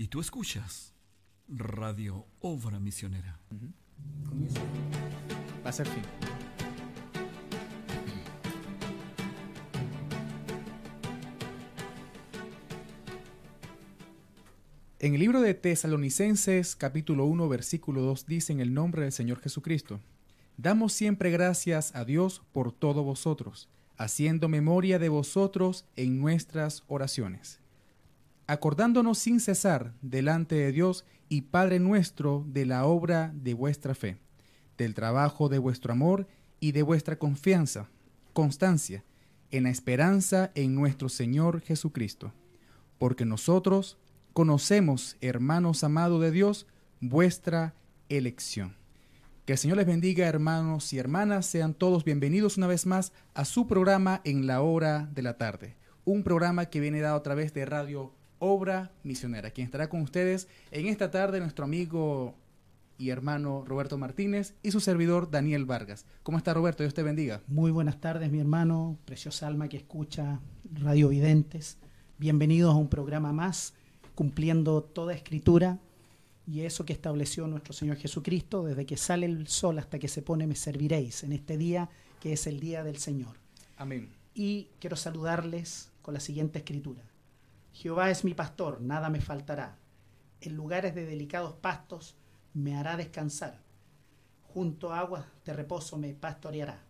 Y tú escuchas Radio Obra Misionera. Va a ser fin. En el libro de Tesalonicenses capítulo 1 versículo 2 dice en el nombre del Señor Jesucristo, Damos siempre gracias a Dios por todos vosotros, haciendo memoria de vosotros en nuestras oraciones acordándonos sin cesar delante de Dios y Padre nuestro de la obra de vuestra fe, del trabajo de vuestro amor y de vuestra confianza, constancia, en la esperanza en nuestro Señor Jesucristo. Porque nosotros conocemos, hermanos amados de Dios, vuestra elección. Que el Señor les bendiga, hermanos y hermanas. Sean todos bienvenidos una vez más a su programa en la hora de la tarde. Un programa que viene dado a través de Radio Obra Misionera. Quien estará con ustedes en esta tarde, nuestro amigo y hermano Roberto Martínez y su servidor Daniel Vargas. ¿Cómo está Roberto? Dios te bendiga. Muy buenas tardes, mi hermano, preciosa alma que escucha Radio Videntes. Bienvenidos a un programa más, cumpliendo toda escritura y eso que estableció nuestro Señor Jesucristo, desde que sale el sol hasta que se pone, me serviréis en este día que es el día del Señor. Amén. Y quiero saludarles con la siguiente escritura. Jehová es mi pastor, nada me faltará. En lugares de delicados pastos me hará descansar. Junto a aguas de reposo me pastoreará.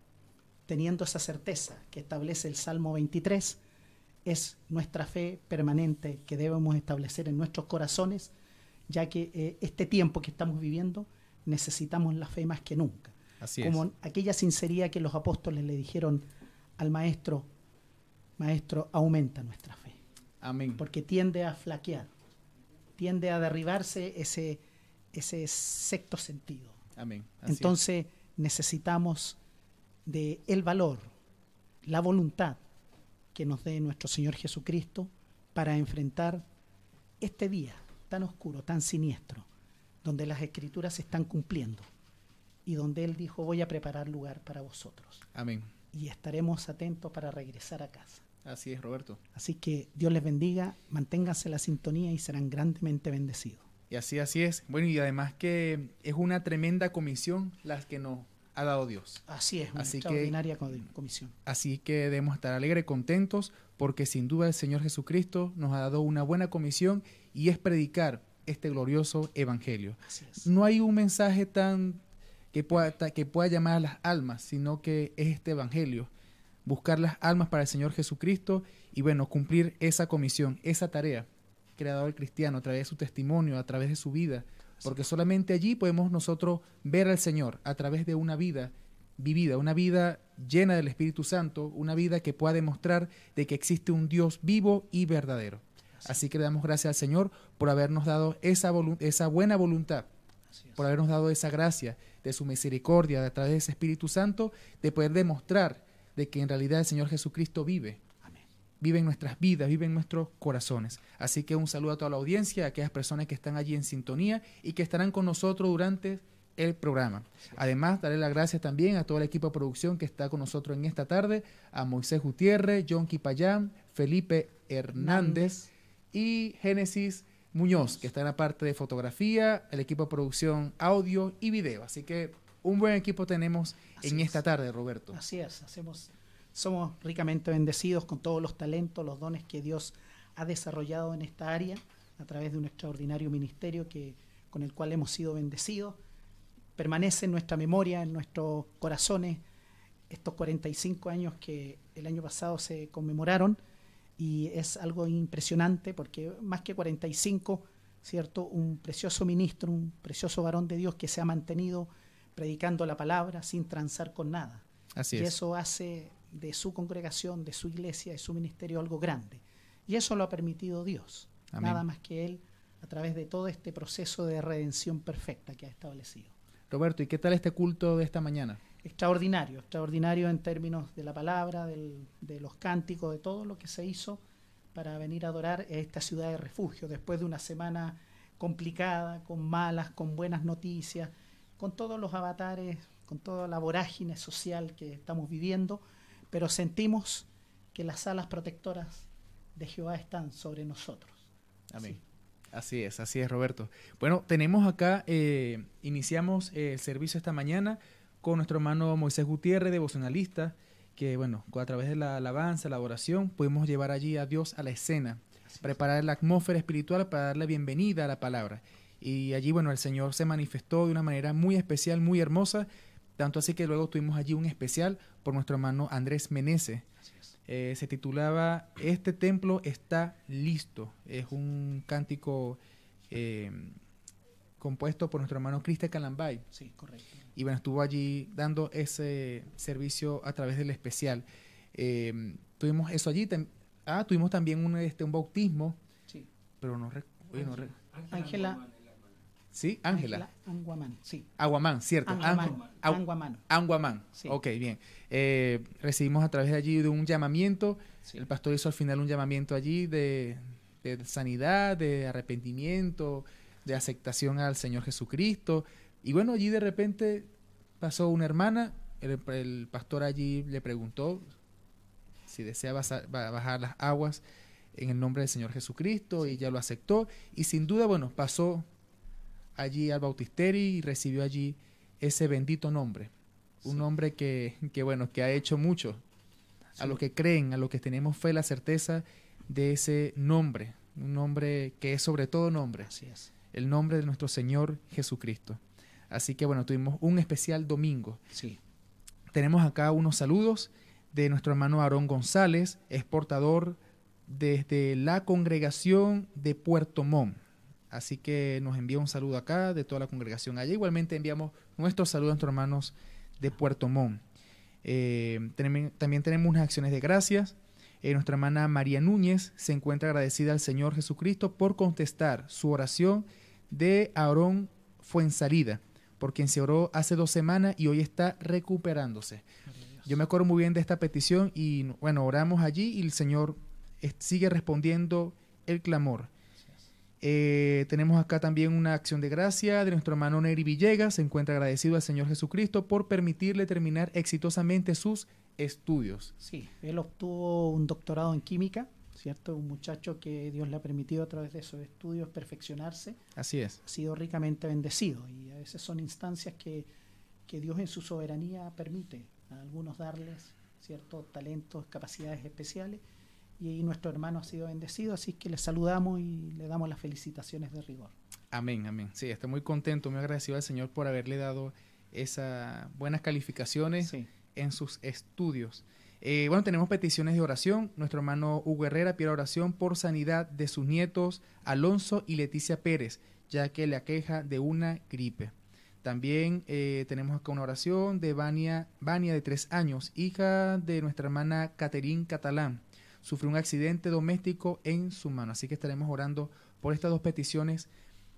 Teniendo esa certeza que establece el Salmo 23, es nuestra fe permanente que debemos establecer en nuestros corazones, ya que eh, este tiempo que estamos viviendo necesitamos la fe más que nunca. Así Como es. aquella sinceridad que los apóstoles le dijeron al maestro, maestro, aumenta nuestra fe Amén. porque tiende a flaquear, tiende a derribarse ese, ese sexto sentido. Amén. Así es. Entonces necesitamos de el valor, la voluntad que nos dé nuestro Señor Jesucristo para enfrentar este día tan oscuro, tan siniestro, donde las escrituras se están cumpliendo y donde Él dijo voy a preparar lugar para vosotros Amén. y estaremos atentos para regresar a casa. Así es, Roberto. Así que Dios les bendiga, manténganse la sintonía y serán grandemente bendecidos. Y así, así es. Bueno, y además que es una tremenda comisión la que nos ha dado Dios. Así es, una Así que- extraordinaria co- comisión. Así que debemos estar alegres, contentos, porque sin duda el Señor Jesucristo nos ha dado una buena comisión y es predicar este glorioso evangelio. Así es. No hay un mensaje tan que pueda, que pueda llamar a las almas, sino que es este evangelio. Buscar las almas para el Señor Jesucristo y bueno, cumplir esa comisión, esa tarea. Creado el cristiano a través de su testimonio, a través de su vida, porque solamente allí podemos nosotros ver al Señor a través de una vida vivida, una vida llena del Espíritu Santo, una vida que pueda demostrar de que existe un Dios vivo y verdadero. Así que le damos gracias al Señor por habernos dado esa, esa buena voluntad, por habernos dado esa gracia de su misericordia, de a través de ese Espíritu Santo, de poder demostrar de que en realidad el Señor Jesucristo vive, Amén. vive en nuestras vidas, vive en nuestros corazones. Así que un saludo a toda la audiencia, a aquellas personas que están allí en sintonía y que estarán con nosotros durante el programa. Además, daré las gracias también a todo el equipo de producción que está con nosotros en esta tarde, a Moisés Gutiérrez, John Quipayán, Felipe Hernández y Génesis Muñoz, que está en la parte de fotografía, el equipo de producción audio y video. Así que un buen equipo tenemos Así en es. esta tarde, Roberto. Así es, hacemos, somos ricamente bendecidos con todos los talentos, los dones que Dios ha desarrollado en esta área a través de un extraordinario ministerio que, con el cual hemos sido bendecidos. Permanece en nuestra memoria, en nuestros corazones, estos 45 años que el año pasado se conmemoraron y es algo impresionante porque más que 45, ¿cierto? Un precioso ministro, un precioso varón de Dios que se ha mantenido predicando la palabra sin transar con nada. Así y es. eso hace de su congregación, de su iglesia, de su ministerio algo grande. Y eso lo ha permitido Dios, Amén. nada más que Él, a través de todo este proceso de redención perfecta que ha establecido. Roberto, ¿y qué tal este culto de esta mañana? Extraordinario, extraordinario en términos de la palabra, del- de los cánticos, de todo lo que se hizo para venir a adorar a esta ciudad de refugio, después de una semana complicada, con malas, con buenas noticias, con todos los avatares, con toda la vorágine social que estamos viviendo, pero sentimos que las alas protectoras de Jehová están sobre nosotros. Amén. Sí. Así es, así es, Roberto. Bueno, tenemos acá, eh, iniciamos el servicio esta mañana con nuestro hermano Moisés Gutiérrez, devocionalista, que bueno, a través de la alabanza, la oración, pudimos llevar allí a Dios a la escena, preparar la atmósfera espiritual para darle bienvenida a la palabra. Y allí, bueno, el Señor se manifestó de una manera muy especial, muy hermosa, tanto así que luego tuvimos allí un especial por nuestro hermano Andrés Menese. Eh, se titulaba Este templo está listo. Es un cántico eh, compuesto por nuestro hermano Cristian Calambay. Sí, correcto. Y bueno, estuvo allí dando ese servicio a través del especial. Eh, tuvimos eso allí. Ah, tuvimos también un, este, un bautismo. Sí. Pero no recuerdo. Ángela. Sí, Ángela. Anguamán, sí. Aguamán, cierto. Anguamán. Anguamán. Sí. Ok, bien. Eh, recibimos a través de allí de un llamamiento. El pastor hizo al final un llamamiento allí de, sanidad, de arrepentimiento, de aceptación al Señor Jesucristo. Y bueno, allí de repente pasó una hermana. El, pastor allí le preguntó si deseaba bajar las aguas en el nombre del Señor Jesucristo y ya lo aceptó. Y sin duda, bueno, pasó allí al bautisterio y recibió allí ese bendito nombre. Un nombre que, que, bueno, que ha hecho mucho. A los que creen, a los que tenemos fe, la certeza de ese nombre. Un nombre que es sobre todo nombre. Así es. El nombre de nuestro Señor Jesucristo. Así que bueno, tuvimos un especial domingo. Sí. Tenemos acá unos saludos de nuestro hermano Aarón González, exportador desde la congregación de Puerto Montt. Así que nos envía un saludo acá de toda la congregación allá. Igualmente enviamos nuestros saludos a nuestros hermanos de Puerto Montt. Eh, también tenemos unas acciones de gracias. Eh, nuestra hermana María Núñez se encuentra agradecida al Señor Jesucristo por contestar su oración de Aarón Fuensalida, por quien se oró hace dos semanas y hoy está recuperándose. Yo me acuerdo muy bien de esta petición y bueno, oramos allí y el Señor sigue respondiendo el clamor. Eh, tenemos acá también una acción de gracia de nuestro hermano Neri Villegas. Se encuentra agradecido al Señor Jesucristo por permitirle terminar exitosamente sus estudios. Sí, él obtuvo un doctorado en química, ¿cierto? Un muchacho que Dios le ha permitido a través de esos estudios perfeccionarse. Así es. Ha sido ricamente bendecido y a veces son instancias que, que Dios en su soberanía permite a algunos darles ciertos talentos, capacidades especiales y nuestro hermano ha sido bendecido, así que le saludamos y le damos las felicitaciones de rigor. Amén, amén. Sí, estoy muy contento, muy agradecido al Señor por haberle dado esas buenas calificaciones en sus estudios. Eh, bueno, tenemos peticiones de oración. Nuestro hermano Hugo Herrera pide oración por sanidad de sus nietos Alonso y Leticia Pérez, ya que le aqueja de una gripe. También eh, tenemos acá una oración de Vania, Vania de tres años, hija de nuestra hermana Caterín Catalán sufrió un accidente doméstico en su mano. Así que estaremos orando por estas dos peticiones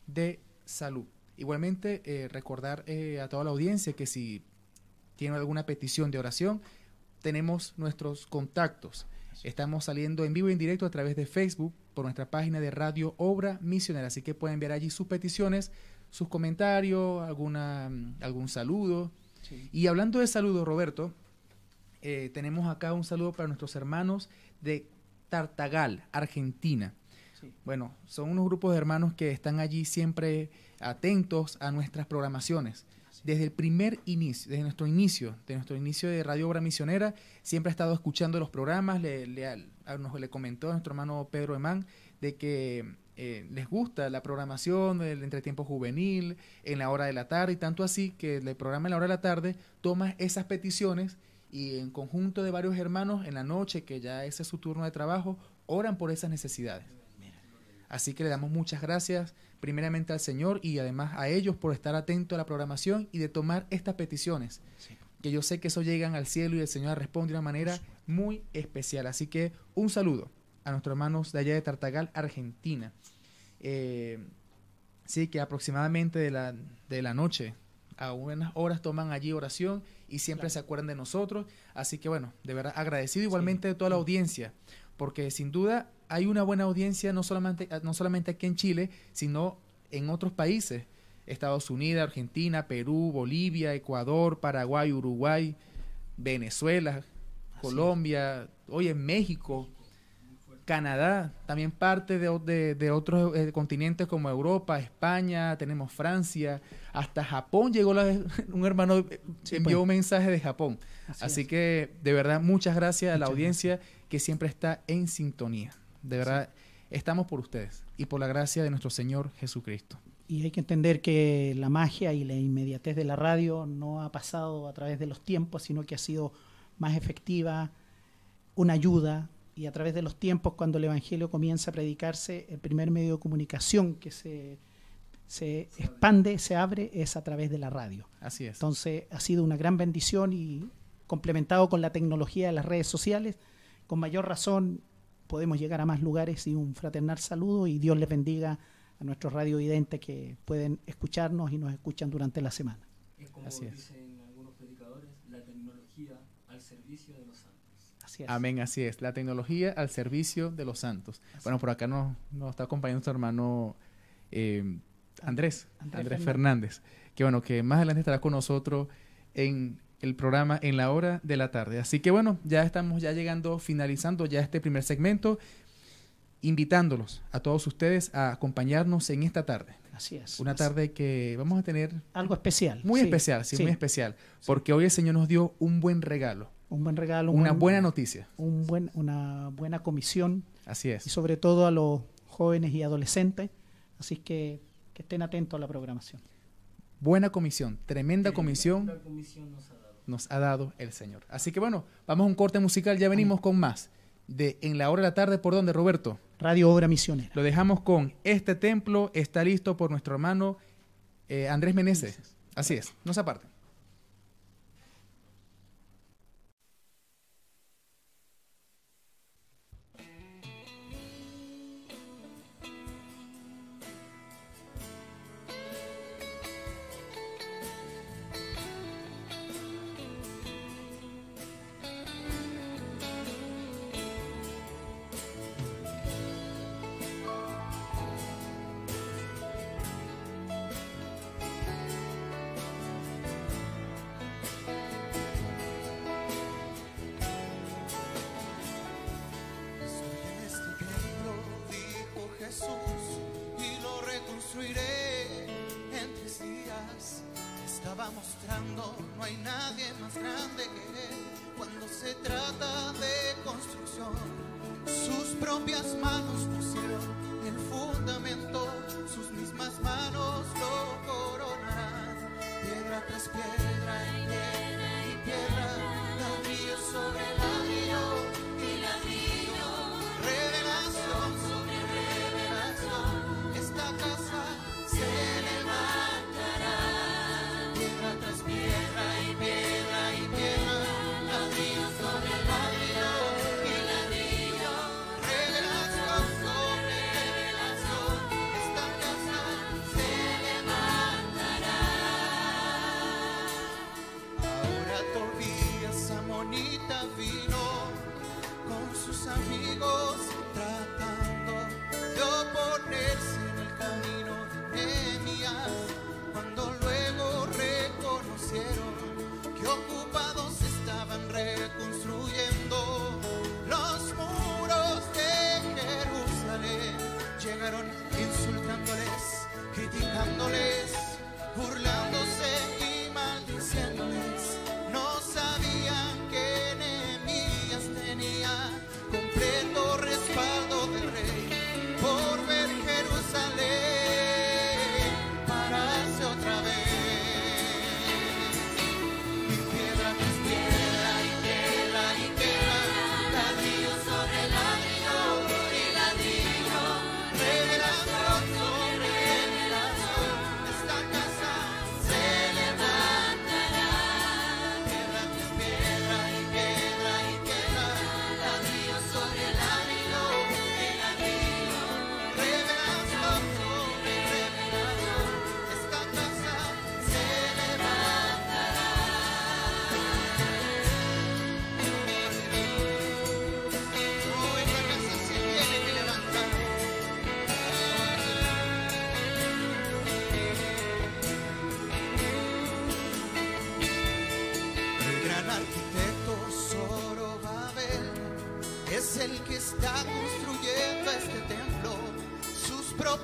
de salud. Igualmente, eh, recordar eh, a toda la audiencia que si tiene alguna petición de oración, tenemos nuestros contactos. Estamos saliendo en vivo y en directo a través de Facebook por nuestra página de Radio Obra Misionera. Así que pueden ver allí sus peticiones, sus comentarios, alguna, algún saludo. Y hablando de saludos, Roberto, eh, tenemos acá un saludo para nuestros hermanos de Tartagal, Argentina. Bueno, son unos grupos de hermanos que están allí siempre atentos a nuestras programaciones. Desde el primer inicio, desde nuestro inicio, de nuestro inicio de Radio Obra Misionera, siempre ha estado escuchando los programas, le, le, nos, le comentó a nuestro hermano Pedro Emán de que eh, les gusta la programación del entretiempo juvenil, en la hora de la tarde, y tanto así que el programa en la hora de la tarde toma esas peticiones y en conjunto de varios hermanos en la noche, que ya ese es su turno de trabajo, oran por esas necesidades. Así que le damos muchas gracias primeramente al Señor y además a ellos por estar atentos a la programación y de tomar estas peticiones. Que yo sé que eso llegan al cielo y el Señor responde de una manera muy especial. Así que un saludo a nuestros hermanos de allá de Tartagal, Argentina. Eh, sí, que aproximadamente de la, de la noche a unas horas toman allí oración y siempre se acuerdan de nosotros. Así que bueno, de verdad agradecido igualmente de toda la audiencia, porque sin duda hay una buena audiencia no solamente, no solamente aquí en Chile, sino en otros países. Estados Unidos, Argentina, Perú, Bolivia, Ecuador, Paraguay, Uruguay, Venezuela, Colombia, hoy en México. Canadá, también parte de, de, otros eh, continentes como Europa, España, tenemos Francia, hasta Japón llegó un hermano, eh, envió pues. un mensaje de Japón. Así, que de verdad muchas gracias a la audiencia que siempre está en sintonía. De verdad estamos por ustedes y por la gracia de nuestro Señor Jesucristo. Y hay que entender que la magia y la inmediatez de la radio no ha pasado a través de los tiempos, sino que ha sido más efectiva, una ayuda, y a través de los tiempos, cuando el Evangelio comienza a predicarse, el primer medio de comunicación que se, se expande, se abre, es a través de la radio. Así es. Entonces ha sido una gran bendición y complementado con la tecnología de las redes sociales, con mayor razón podemos llegar a más lugares y un fraternal saludo y Dios les bendiga a nuestros radiovidentes que pueden escucharnos y nos escuchan durante la semana. Así es. algunos predicadores, la tecnología al servicio de los Amén, así es. La tecnología al servicio de los santos. bueno, por acá nos, está acompañando nuestro hermano eh, Andrés, Andrés, Fernández, que bueno, que más adelante estará con nosotros en el programa en la hora de la tarde. Así que bueno, ya estamos ya llegando, finalizando ya este primer segmento, invitándolos a todos ustedes a acompañarnos en esta tarde. Así es. Una tarde que vamos a tener... Algo especial. Muy especial, sí, muy especial. Porque hoy el Señor nos dio un buen regalo un buen regalo. una buena noticia. Un buen, una buena comisión. Así es. Y sobre todo a los jóvenes y adolescentes. Así que que estén atentos a la programación. Buena comisión, tremenda comisión, nos, ha dado. el Señor. Así que bueno, vamos a un corte musical, ya venimos con más. De En la hora de la tarde, ¿por dónde, Roberto? Radio Obra Misionera. Lo dejamos con Este templo está listo por nuestro hermano eh, Andrés Meneses. Así es, no se aparten. Completo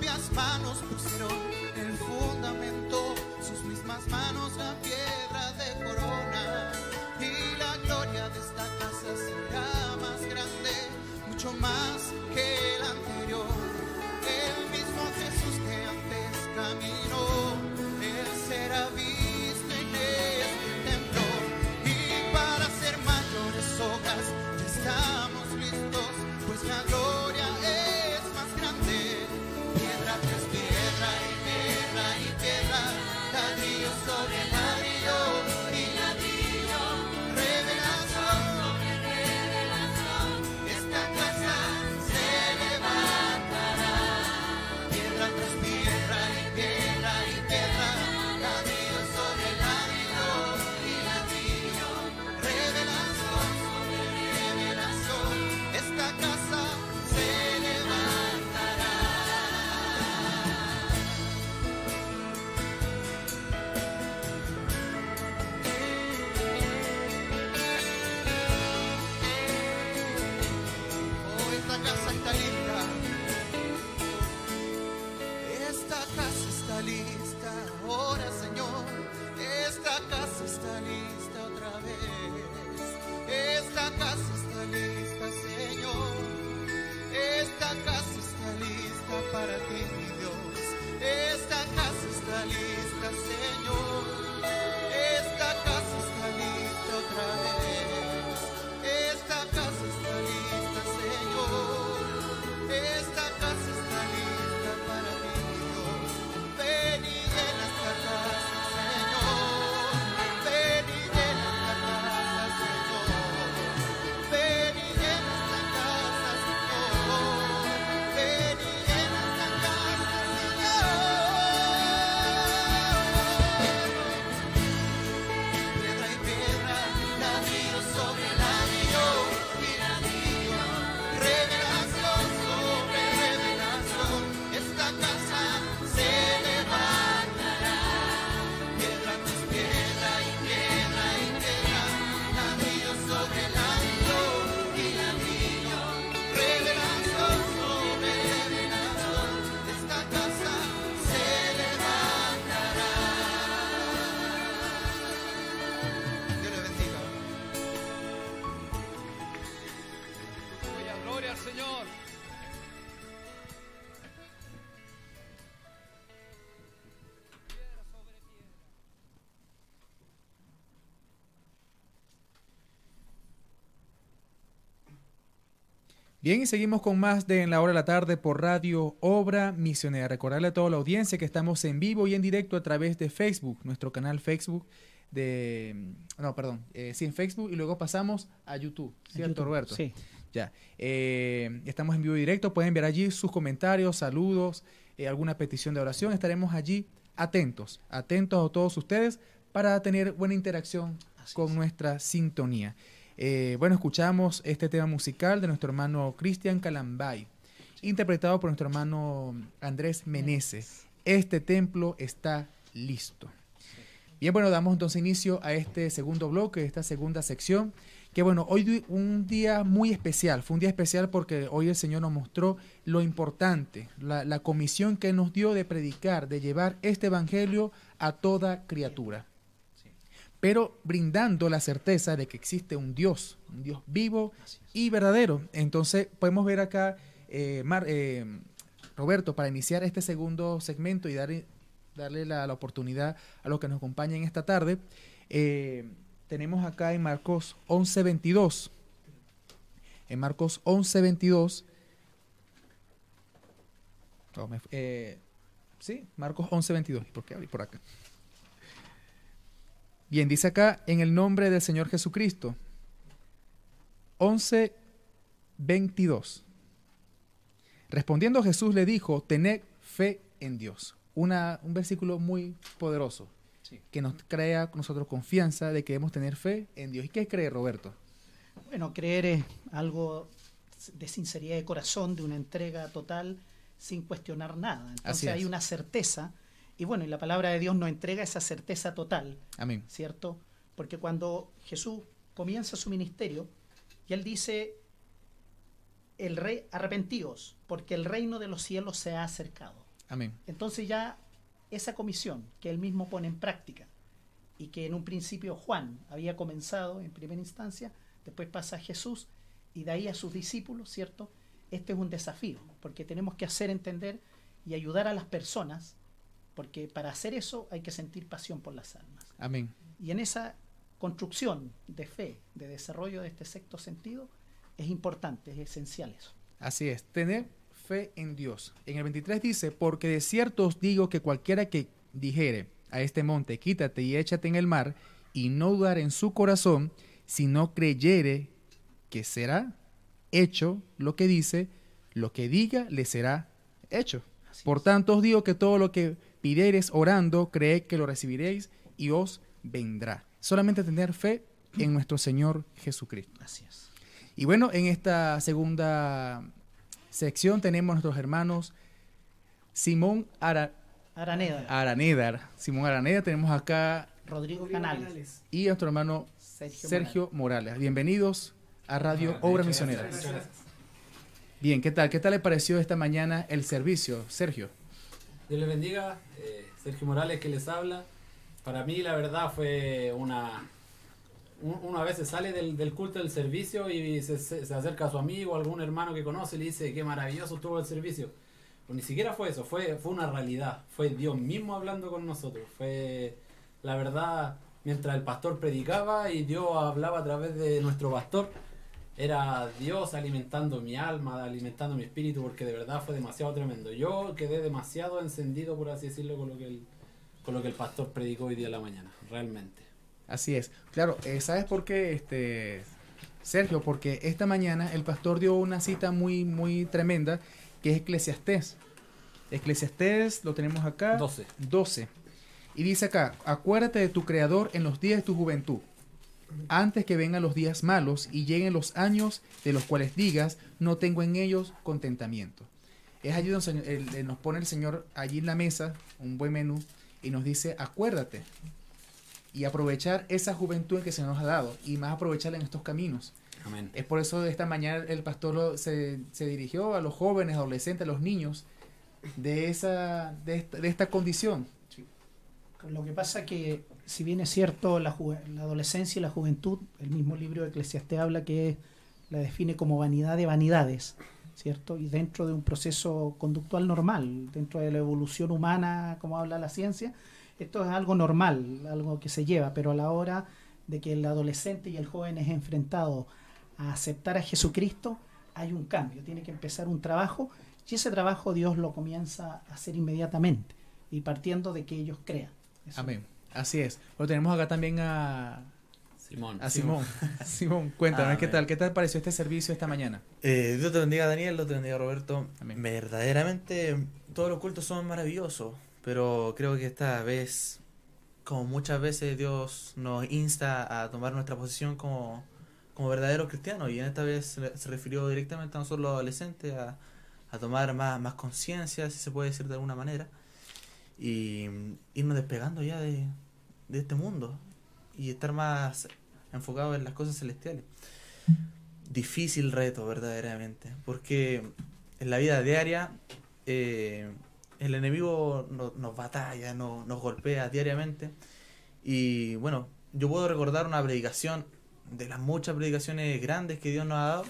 propias manos pusieron Oh, esta Bien, y seguimos con más de En la Hora de la Tarde por Radio Obra Misionera. Recordarle a toda la audiencia que estamos en vivo y en directo a través de Facebook, nuestro canal Facebook de... No, perdón, eh, sí, en Facebook y luego pasamos a YouTube, ¿cierto, YouTube, Roberto? Sí. Ya. Eh, estamos en vivo y directo. Pueden ver allí sus comentarios, saludos, eh, alguna petición de oración. Estaremos allí atentos, atentos a todos ustedes para tener buena interacción Así con es. nuestra sintonía. Eh, bueno, escuchamos este tema musical de nuestro hermano Cristian Calambay, interpretado por nuestro hermano Andrés Meneses. Este templo está listo. Bien, bueno, damos entonces inicio a este segundo bloque, esta segunda sección. Que bueno, hoy un día muy especial, fue un día especial porque hoy el Señor nos mostró lo importante, la, la comisión que nos dio de predicar, de llevar este evangelio a toda criatura. Pero brindando la certeza de que existe un Dios, un Dios vivo y verdadero. Entonces podemos ver acá, eh, Mar- eh, Roberto, para iniciar este segundo segmento y dar, darle la, la oportunidad a los que nos acompañan esta tarde, eh, tenemos acá en Marcos 11.22. En Marcos 11.22. Oh, sí, Marcos 11.22. ¿Y por qué abrí por acá? Bien, dice acá, en el nombre del Señor Jesucristo. 11, 22. Respondiendo Jesús le dijo, tened fe en Dios. Una, un versículo muy poderoso Sí. que nos crea a nosotros confianza de que debemos tener fe en Dios. ¿Y qué cree Roberto? Bueno, creer es algo de sinceridad de corazón, de una entrega total, sin cuestionar nada. Entonces hay una certeza, y bueno, y la palabra de Dios nos entrega esa certeza total, Amén. ¿cierto? Porque cuando Jesús comienza su ministerio, y él dice, el rey, arrepentíos, porque el reino de los cielos se ha acercado. Amén. Entonces ya esa comisión que él mismo pone en práctica y que en un principio Juan había comenzado en primera instancia, después pasa a Jesús y de ahí a sus discípulos, ¿cierto? Este es un desafío, porque tenemos que hacer entender y ayudar a las personas, porque para hacer eso hay que sentir pasión por las almas. Amén. Y en esa construcción de fe, de desarrollo de este sexto sentido, es importante, es esencial eso. Así es, tener fe en Dios. En el 23 dice, porque de cierto os digo que cualquiera que dijere a este monte, quítate y échate en el mar, y no dudar en su corazón, si no creyere que será hecho lo que dice, lo que diga le será hecho. Así Por tanto os digo que todo lo que pidiereis orando, creed que lo recibiréis y os vendrá. Solamente tener fe en nuestro Señor Jesucristo. Así es. Y bueno, en esta segunda sección tenemos a nuestros hermanos Simón Ara- Araneda, Araneda. Simón Araneda, tenemos acá Rodrigo Canales, y a nuestro hermano Sergio, Sergio Morales. Bienvenidos a Radio Ah, Obra muchas Misionera. gracias. Bien, ¿qué tal? ¿Qué tal le pareció esta mañana el servicio, Sergio? Dios les bendiga. eh, Sergio Morales que les habla. Para mí la verdad fue una... un- Uno a sale del, culto del servicio y se, acerca a su amigo, algún hermano que conoce y le dice qué maravilloso estuvo el servicio. Pues ni siquiera fue eso, fue, fue una realidad. Fue Dios mismo hablando con nosotros. Fue la verdad, mientras el pastor predicaba y Dios hablaba a través de nuestro pastor, era Dios alimentando mi alma, alimentando mi espíritu, porque de verdad fue demasiado tremendo. Yo quedé demasiado encendido, por así decirlo, con lo que el, con lo que el pastor predicó hoy día en la mañana, realmente. Así es. Claro, eh, ¿sabes por qué, este, Sergio? Porque esta mañana el pastor dio una cita muy, muy tremenda que es Eclesiastés. Eclesiastés, lo tenemos acá. 12. 12. Y dice acá, acuérdate de tu Creador en los días de tu juventud, antes que vengan los días malos y lleguen los años de los cuales digas, no tengo en ellos contentamiento. Es allí donde el- el- el- nos pone el Señor allí en la mesa, un buen menú, y nos dice, acuérdate. Y aprovechar esa juventud que se nos ha dado, y más aprovecharla en estos caminos. Amén. Es por eso de esta mañana el pastor lo- se, se dirigió a los jóvenes, adolescentes, a los niños, de, esa, de, esta, de esta condición. Lo que pasa que, si bien es cierto, la, la adolescencia y la juventud, el mismo libro de Eclesiastés habla que la define como vanidad de vanidades, ¿cierto? Y dentro de un proceso conductual normal, dentro de la evolución humana, como habla la ciencia, esto es algo normal, algo que se lleva, pero a la hora de que el adolescente y el joven es enfrentado a aceptar a Jesucristo, hay un cambio, tiene que empezar un trabajo y ese trabajo Dios lo comienza a hacer inmediatamente y partiendo de que ellos crean. Amén. Así es. Lo tenemos acá también a, Simón. a Simón. Simón, cuéntanos, ¿qué Amén. tal? ¿Qué tal pareció este servicio esta mañana? Eh, Dios te bendiga Daniel, Dios te bendiga Roberto. Amén. Verdaderamente todos los cultos son maravillosos, pero creo que esta vez, como muchas veces Dios nos insta a tomar nuestra posición como, como verdaderos cristianos, y en esta vez se, se refirió directamente a nosotros los adolescentes a, a tomar más, más conciencia, si se puede decir de alguna manera, y irnos despegando ya de, de este mundo y estar más enfocados en las cosas celestiales. Difícil reto verdaderamente, porque en la vida diaria eh, el enemigo no- nos batalla, no- nos golpea diariamente. Y bueno, yo puedo recordar una predicación de las muchas predicaciones grandes que Dios nos ha dado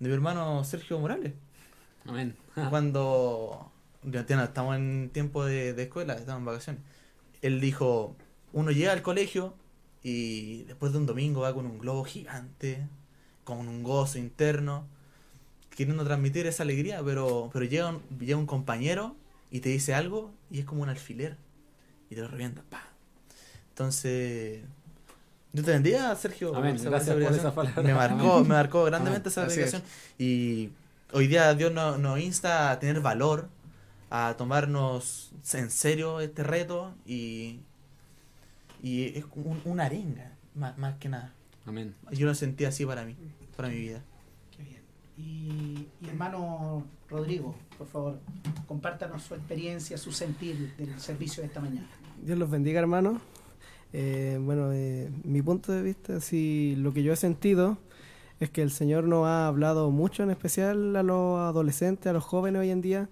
de mi hermano Sergio Morales, Amén. cuando ya estamos en tiempo de, de escuela, estamos en vacaciones, él dijo, uno llega al colegio y después de un domingo va con un globo gigante, con un gozo interno, queriendo transmitir esa alegría, pero, pero llega, un, llega un compañero y te dice algo y es como un alfiler y te lo revienta. ¡pa! Entonces, Dios te bendiga, Sergio. Amén. esa- Gracias esa por esa palabra. Me marcó, Amén. me marcó grandemente Ah, esa así es. Y hoy día Dios nos, nos insta a tener valor, a tomarnos en serio este reto y, y es un- una arenga, más, más que nada. Amén. Yo lo sentí así para mí, para mi vida. Qué bien. Y, y hermano Rodrigo, por favor, compártanos su experiencia, su sentir del servicio de esta mañana. Dios los bendiga, hermano. Eh, bueno, eh, mi punto de vista, sí, lo que yo he sentido es que el Señor nos ha hablado mucho, en especial a los adolescentes, a los jóvenes hoy en día,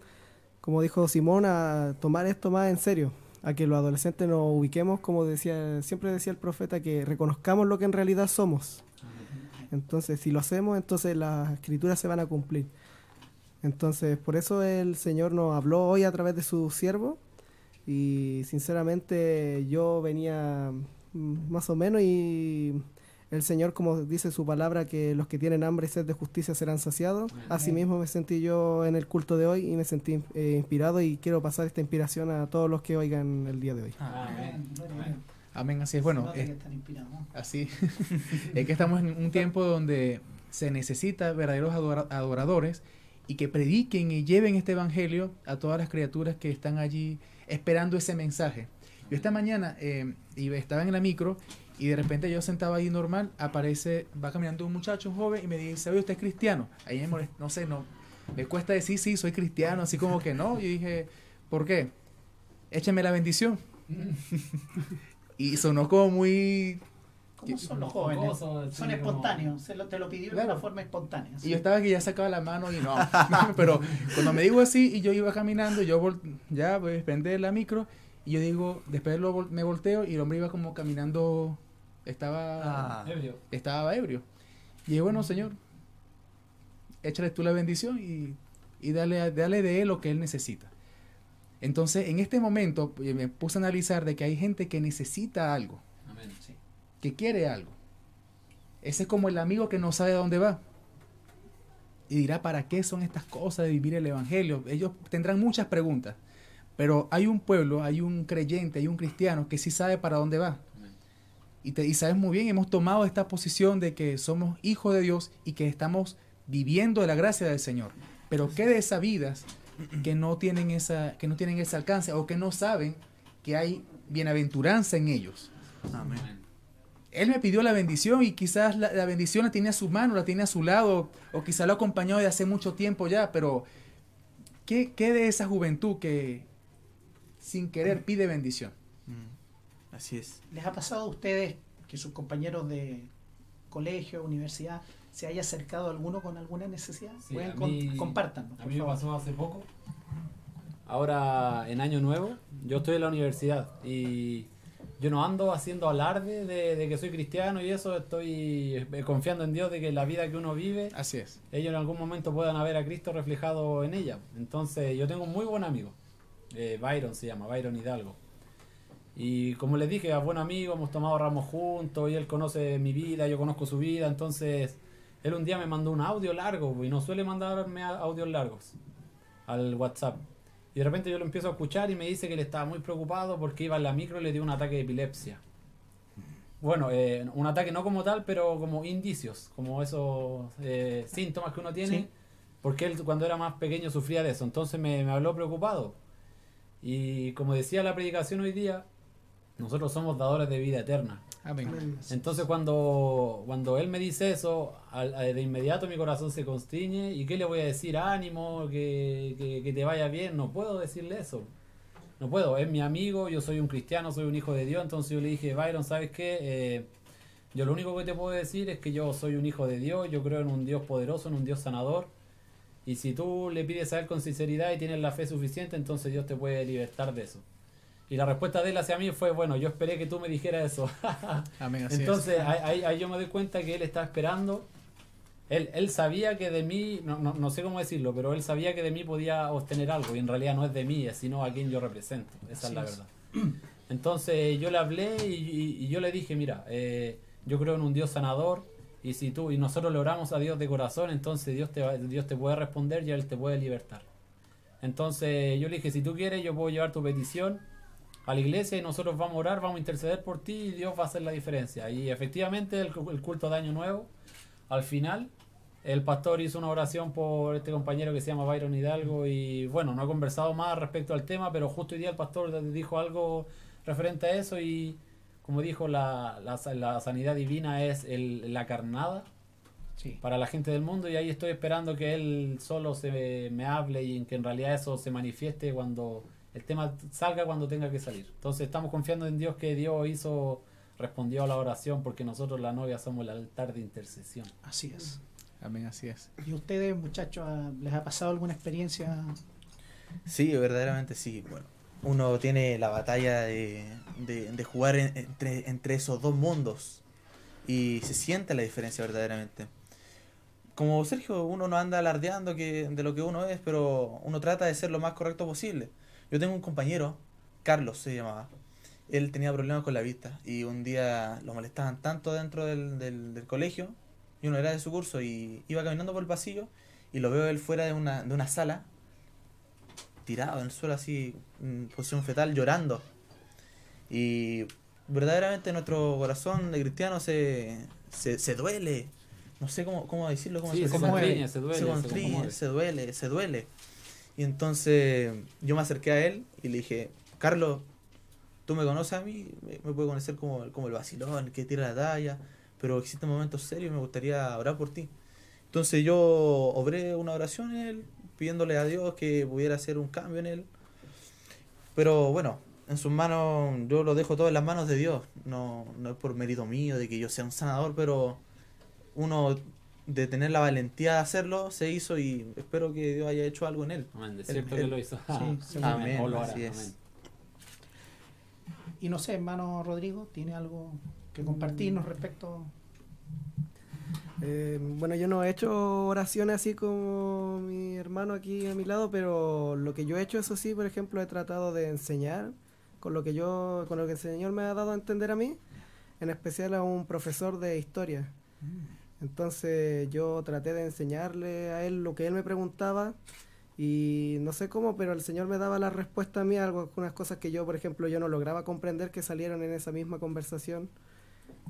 como dijo Simón, a tomar esto más en serio, a que los adolescentes nos ubiquemos, como decía, siempre decía el profeta, que reconozcamos lo que en realidad somos. Entonces, si lo hacemos, entonces las escrituras se van a cumplir. Entonces, por eso el Señor nos habló hoy a través de su siervo y sinceramente yo venía mm, más o menos y el Señor, como dice su palabra, que los que tienen hambre y sed de justicia serán saciados. Asimismo me sentí yo en el culto de hoy y me sentí eh, inspirado y quiero pasar esta inspiración a todos los que oigan el día de hoy. Amén. Amén, así es. Bueno, es- ¿no? así es que estamos en un tiempo donde se necesita verdaderos adora- adoradores y que prediquen y lleven este evangelio a todas las criaturas que están allí esperando ese mensaje. Yo esta mañana eh, iba- estaba en la micro y de repente yo sentado ahí normal, aparece, va caminando un muchacho, un joven, y me dice, oye, ¿usted es cristiano? Ahí me molesta, no sé, no, me cuesta decir, sí, soy cristiano, así como que no. Yo dije, ¿por qué? Échame la bendición. y sonó como muy... ¿Cómo son los jóvenes? Son espontáneos, se lo, te lo pidió de una forma espontánea. Y yo estaba que ya sacaba la mano y no. Pero cuando me digo así y yo iba caminando, yo ya voy a prender la micro y yo digo, después lo me volteo y el hombre iba como caminando, estaba, Ah. Ebrio. estaba ebrio. Y dije, bueno, señor, échale tú la bendición y, y dale, dale de él lo que él necesita. Entonces, en este momento eh, me puse a analizar de que hay gente que necesita algo, Amén. que quiere algo. Ese es como el amigo que no sabe a dónde va. Y dirá, ¿para qué son estas cosas de vivir el Evangelio? Ellos tendrán muchas preguntas. Pero hay un pueblo, hay un creyente, hay un cristiano que sí sabe para dónde va. Y, te, y sabes muy bien, hemos tomado esta posición de que somos hijos de Dios y que estamos viviendo de la gracia del Señor. Pero ¿qué de esas vidas que no tienen esa, que no tienen ese alcance o que no saben que hay bienaventuranza en ellos? Amén. Amén. Él me pidió la bendición y quizás la, la bendición la tiene a su mano, la tiene a su lado, o quizás lo acompañó de hace mucho tiempo ya, pero ¿qué, qué de esa juventud que sin querer pide bendición? Mm, Así es. ¿Les ha pasado a ustedes que sus compañeros de colegio, universidad, se haya acercado alguno con alguna necesidad? Sí, Pueden a con- mí- compártanos, A mí me pasó hace poco. Ahora, en Año Nuevo, yo estoy en la universidad y yo no ando haciendo alarde de, de que soy cristiano y eso, estoy eh, confiando en Dios de que la vida que uno vive, Así es. ellos en algún momento puedan ver a Cristo reflejado en ella. Entonces, yo tengo un muy buen amigo, eh, Byron se llama, Byron Hidalgo. Y como les dije, a buen amigo, hemos tomado ramos juntos y él conoce mi vida, yo conozco su vida, entonces él un día me mandó un audio largo y no suele mandarme audios largos al WhatsApp. Y de repente yo lo empiezo a escuchar y me dice que él estaba muy preocupado porque iba en la micro y le dio un ataque de epilepsia. Bueno, eh, un ataque no como tal, pero como indicios, como esos eh, síntomas que uno tiene, Sí. porque él cuando era más pequeño sufría de eso. Entonces me, me habló preocupado. Y como decía la predicación hoy día, nosotros somos dadores de vida eterna. Amén. Entonces cuando, cuando él me dice eso, al- al- de inmediato mi corazón se constriñe y ¿qué le voy a decir? Ánimo, que, que, que te vaya bien. No puedo decirle eso. No puedo, es mi amigo, yo soy un cristiano, soy un hijo de Dios. Entonces yo le dije, Byron, ¿sabes qué? Eh, yo lo único que te puedo decir es que yo soy un hijo de Dios, yo creo en un Dios poderoso, en un Dios sanador. Y si tú le pides a Él con sinceridad y tienes la fe suficiente, entonces Dios te puede libertar de eso. Y la respuesta de él hacia mí fue, bueno, yo esperé que tú me dijeras eso. Amén. Entonces es. ahí, ahí- yo me doy cuenta que él estaba esperando. Él, él sabía que de mí, no, no, no sé cómo decirlo, pero él sabía que de mí podía obtener algo y en realidad no es de mí, es sino a quien yo represento. Esa Así es la es. verdad. Entonces yo le hablé y, y- y yo le dije, mira, eh, yo creo en un Dios sanador y si tú y nosotros le oramos a Dios de corazón, entonces Dios te, Dios te puede responder y Él te puede libertar. Entonces yo le dije, si tú quieres, yo puedo llevar tu petición a la iglesia y nosotros vamos a orar, vamos a interceder por ti y Dios va a hacer la diferencia. Y efectivamente el culto de Año Nuevo, al final, el pastor hizo una oración por este compañero que se llama Byron Hidalgo y bueno, no he conversado más respecto al tema, pero justo hoy día el pastor dijo algo referente a eso y como dijo, la, la, la sanidad divina es el, la carnada Sí. para la gente del mundo y ahí estoy esperando que él solo se me hable y en que en realidad eso se manifieste cuando el tema salga cuando tenga que salir. Entonces estamos confiando en Dios que Dios hizo respondió a la oración porque nosotros la novia somos el altar de intercesión. Así es. Amén, así es. ¿Y ustedes, muchachos, les ha pasado alguna experiencia? Sí, verdaderamente sí. Bueno, uno tiene la batalla de, de, jugar en- entre, entre esos dos mundos y se siente la diferencia verdaderamente. Como Sergio, uno no anda alardeando que, de lo que uno es, pero uno trata de ser lo más correcto posible. Yo tengo un compañero, Carlos se llamaba, él tenía problemas con la vista y un día lo molestaban tanto dentro del, del, del colegio y uno era de su curso y iba caminando por el pasillo y lo veo él fuera de una, de una sala tirado en el suelo así, en posición fetal, llorando. Y verdaderamente nuestro corazón de cristiano se, se, se duele. No sé cómo, cómo decirlo, cómo Sí, se expresarlo. contriñe, se duele, Se se conmueve. se duele, se duele. Y entonces yo me acerqué a él y le dije, Carlos, tú me conoces a mí, me, me puedes conocer como, como el vacilón, el que tira la talla, pero existen momentos serios y me gustaría orar por ti. Entonces yo obré una oración en él, pidiéndole a Dios que pudiera hacer un cambio en él. Pero bueno, en sus manos, yo lo dejo todo en las manos de Dios. No, no es por mérito mío de que yo sea un sanador, pero uno de tener la valentía de hacerlo se hizo y espero que Dios haya hecho algo en él. Amén. De cierto que lo hizo. Sí. Amén, O lo hará. así es. Amén. Y no sé, hermano Rodrigo, ¿tiene algo que compartirnos respecto? Eh, bueno, yo no he hecho oraciones así como mi hermano aquí a mi lado, pero lo que yo he hecho, eso sí, por ejemplo, he tratado de enseñar con lo que yo, con lo que el Señor me ha dado a entender a mí, en especial a un profesor de historia. Entonces yo traté de enseñarle a él lo que él me preguntaba y no sé cómo, pero el Señor me daba la respuesta a mí, algunas cosas que yo, por ejemplo, yo no lograba comprender que salieron en esa misma conversación.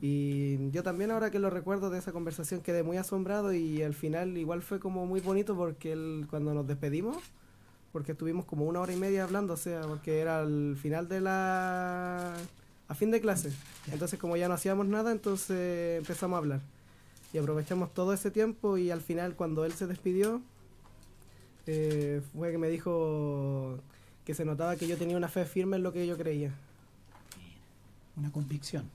Y yo también ahora que lo recuerdo de esa conversación quedé muy asombrado y al final igual fue como muy bonito porque él, cuando nos despedimos, porque estuvimos como una hora y media hablando, o sea, porque era al final de la... a fin de clase. Entonces como ya no hacíamos nada, entonces empezamos a hablar. Y aprovechamos todo ese tiempo y al final cuando él se despidió, eh, fue que me dijo que se notaba que yo tenía una fe firme en lo que yo creía. Una convicción.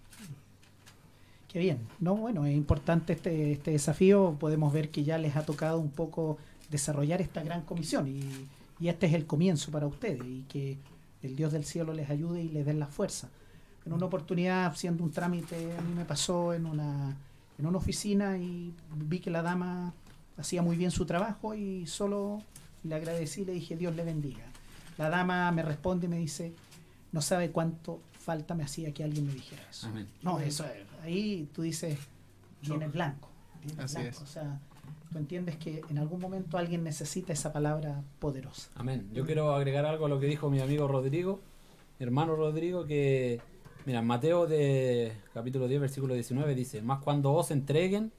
Qué bien. No, bueno, es importante este, este desafío. Podemos ver que ya les ha tocado un poco desarrollar esta gran comisión y, y este es el comienzo para ustedes y que el Dios del cielo les ayude y les den la fuerza. En una oportunidad, haciendo un trámite, a mí me pasó en una, en una oficina y vi que la dama hacía muy bien su trabajo y solo le agradecí y le dije Dios le bendiga. La dama me responde y me dice, no sabe cuánto falta me hacía que alguien me dijera eso. Amén. No, eso es. Ahí tú dices, viene blanco. viene Así blanco. es. O sea, tú entiendes que en algún momento alguien necesita esa palabra poderosa. Amén. Yo quiero agregar algo a lo que dijo mi amigo Rodrigo, mi hermano Rodrigo, que, mira, en Mateo de capítulo 10, versículo 19 dice, más cuando os entreguen,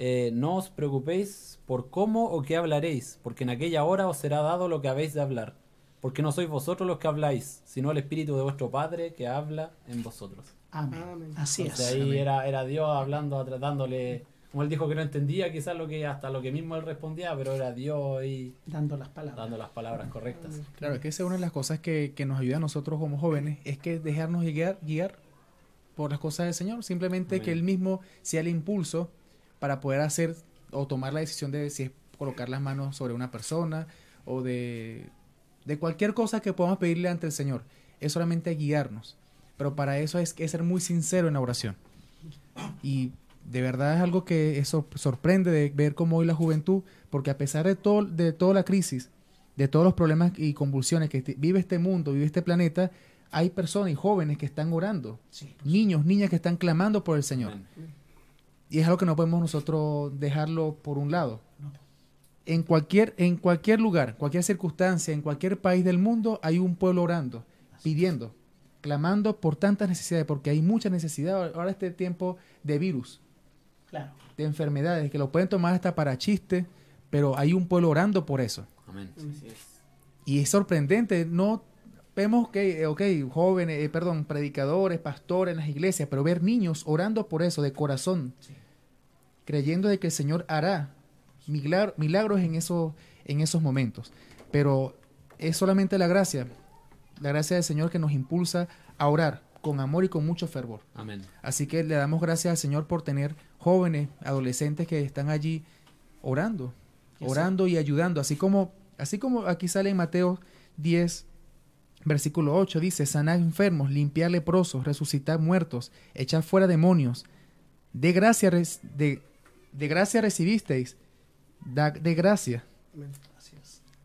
eh, no os preocupéis por cómo o qué hablaréis, porque en aquella hora os será dado lo que habéis de hablar, porque no sois vosotros los que habláis, sino el Espíritu de vuestro Padre que habla en vosotros. Amén. Amén. Así Entonces es. ahí Amén. era, era Dios hablando, tratándole, como él dijo que no entendía, quizás lo que hasta lo que mismo él respondía, pero era Dios ahí Dando las palabras. dando las palabras correctas. Claro, es que esa es una de las cosas que, que nos ayuda a nosotros como jóvenes, es que dejarnos guiar, guiar por las cosas del Señor. Simplemente Amén. que Él mismo sea el impulso para poder hacer o tomar la decisión de si es colocar las manos sobre una persona o de, de cualquier cosa que podamos pedirle ante el Señor. Es solamente guiarnos. Pero para eso es que ser muy sincero en la oración. Y de verdad es algo que eso sorprende de ver cómo hoy la juventud, porque a pesar de, todo, de toda la crisis, de todos los problemas y convulsiones que vive este mundo, vive este planeta, hay personas y jóvenes que están orando, Sí. niños, niñas que están clamando por el Señor. Amén. Y es algo que no podemos nosotros dejarlo por un lado. No. En cualquier, en cualquier lugar, cualquier circunstancia, en cualquier país del mundo, hay un pueblo orando, pidiendo, clamando por tantas necesidades, porque hay mucha necesidad. Ahora este tiempo de virus, Claro. de enfermedades, que lo pueden tomar hasta para chiste, pero hay un pueblo orando por eso. Amén. Y es sorprendente, no vemos que, eh, ok, jóvenes, eh, perdón, predicadores, pastores en las iglesias, pero ver niños orando por eso de corazón, Sí. creyendo de que el Señor hará milagr- milagros en esos, en esos momentos. Pero es solamente la gracia, la gracia del Señor que nos impulsa a orar, con amor y con mucho fervor. Amén. Así que le damos gracias al Señor por tener jóvenes, adolescentes que están allí orando, orando y ayudando, así como así como aquí sale en Mateo 10 versículo 8 dice, sanar enfermos, limpiar leprosos, resucitar muertos, echar fuera demonios. De gracia res- de, de gracia recibisteis, da de gracia. Gracias.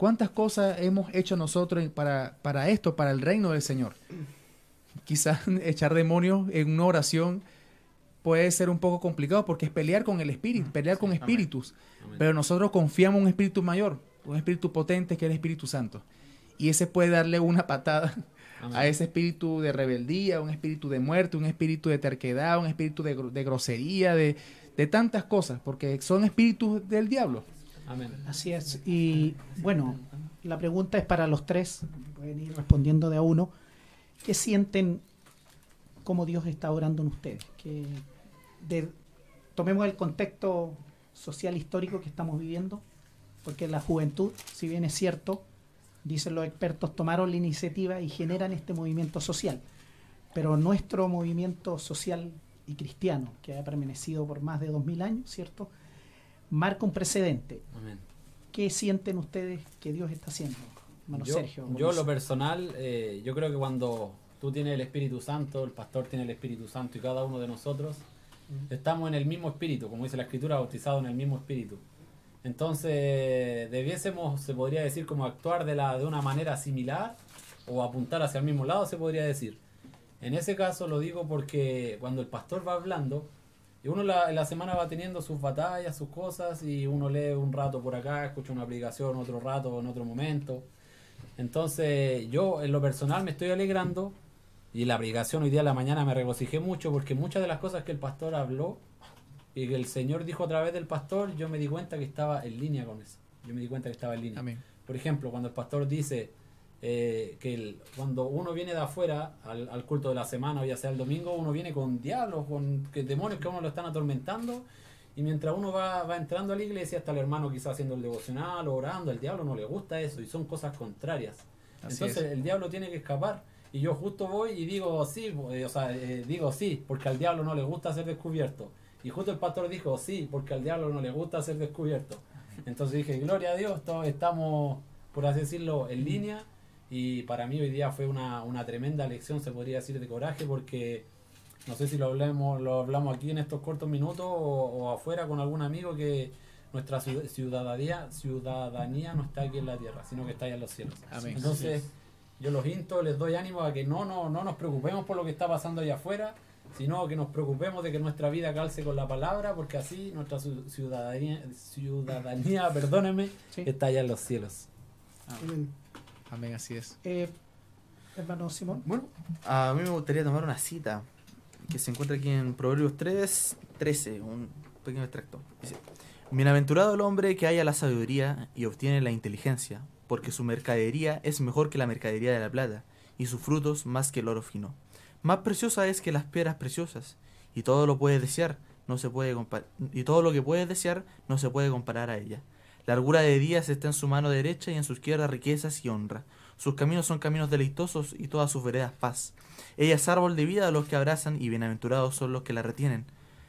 ¿Cuántas cosas hemos hecho nosotros para, para esto, para el reino del Señor? Quizás echar demonios en una oración puede ser un poco complicado porque es pelear con el espíritu, pelear con espíritus. Amén. Pero nosotros confiamos en un espíritu mayor, un espíritu potente que es el Espíritu Santo. Y ese puede darle una patada Amén. a ese espíritu de rebeldía, un espíritu de muerte, un espíritu de terquedad, un espíritu de, gro- de grosería, de, de tantas cosas, porque son espíritus del diablo. Amén. Así es. Y bueno, la pregunta es para los tres, pueden ir respondiendo de a uno. ¿Qué sienten cómo Dios está orando en ustedes? Que de- tomemos el contexto social histórico que estamos viviendo, porque la juventud, si bien es cierto, dicen los expertos, tomaron la iniciativa y generan este movimiento social. Pero nuestro movimiento social y cristiano, que ha permanecido por más de dos mil años, ¿cierto? Marca un precedente. Amén. ¿Qué sienten ustedes que Dios está haciendo? Hermano yo, Sergio. yo lo personal, eh, yo creo que cuando tú tienes el Espíritu Santo, el pastor tiene el Espíritu Santo y cada uno de nosotros estamos en el mismo espíritu, como dice la Escritura, bautizados en el mismo espíritu. Entonces, debiésemos, se podría decir, como actuar de, la, de una manera similar o apuntar hacia el mismo lado, se podría decir. En ese caso lo digo porque cuando el pastor va hablando, y uno la, en la semana va teniendo sus batallas, sus cosas, y uno lee un rato por acá, escucha una aplicación otro rato, en otro momento. Entonces, yo en lo personal me estoy alegrando, y la aplicación hoy día en la mañana me regocijé mucho, porque muchas de las cosas que el pastor habló y que el Señor dijo a través del pastor, yo me di cuenta que estaba en línea con eso. Yo me di cuenta que estaba en línea. Amén. Por ejemplo, cuando el pastor dice eh, que el- cuando uno viene de afuera al, al culto de la semana, o ya sea el domingo, uno viene con diablos, con que demonios que a uno lo están atormentando. Y mientras uno va, va entrando a la iglesia, está el hermano quizás haciendo el devocional orando, el diablo no le gusta eso y son cosas contrarias. Así Entonces es. el diablo tiene que escapar. Y yo justo voy y digo sí, eh, o sea, eh, digo sí, porque al diablo no le gusta ser descubierto. Y justo el pastor dijo sí, porque al diablo no le gusta ser descubierto. Entonces dije, gloria a Dios, todos estamos, por así decirlo, en línea. Y para mí hoy día fue una, una tremenda lección, se podría decir, de coraje, porque no sé si lo hablamos, lo hablamos aquí en estos cortos minutos o, o afuera con algún amigo que nuestra ciu- ciudadanía, ciudadanía no está aquí en la tierra, sino que está allá en los cielos. Amén. Entonces, yo los insto, les doy ánimo a que no, no, no nos preocupemos por lo que está pasando allá afuera, sino que nos preocupemos de que nuestra vida calce con la palabra, porque así nuestra ciu- ciudadanía, ciudadanía perdónenme, Sí. está allá en los cielos. Amén. Amén, así es. Eh, hermano Simón. Bueno, a mí me gustaría tomar una cita que se encuentra aquí en Proverbios 3, 13, un pequeño extracto. Dice, Bienaventurado el hombre que haya la sabiduría y obtiene la inteligencia, porque su mercadería es mejor que la mercadería de la plata, y sus frutos más que el oro fino. Más preciosa es que las piedras preciosas, y todo lo puede desear, no se puede y todo lo que puedes desear no se puede comparar a ella. Largura de días está en su mano derecha y en su izquierda riquezas y honra. Sus caminos son caminos deleitosos y todas sus veredas paz. Ella es árbol de vida a los que abrazan y bienaventurados son los que la retienen.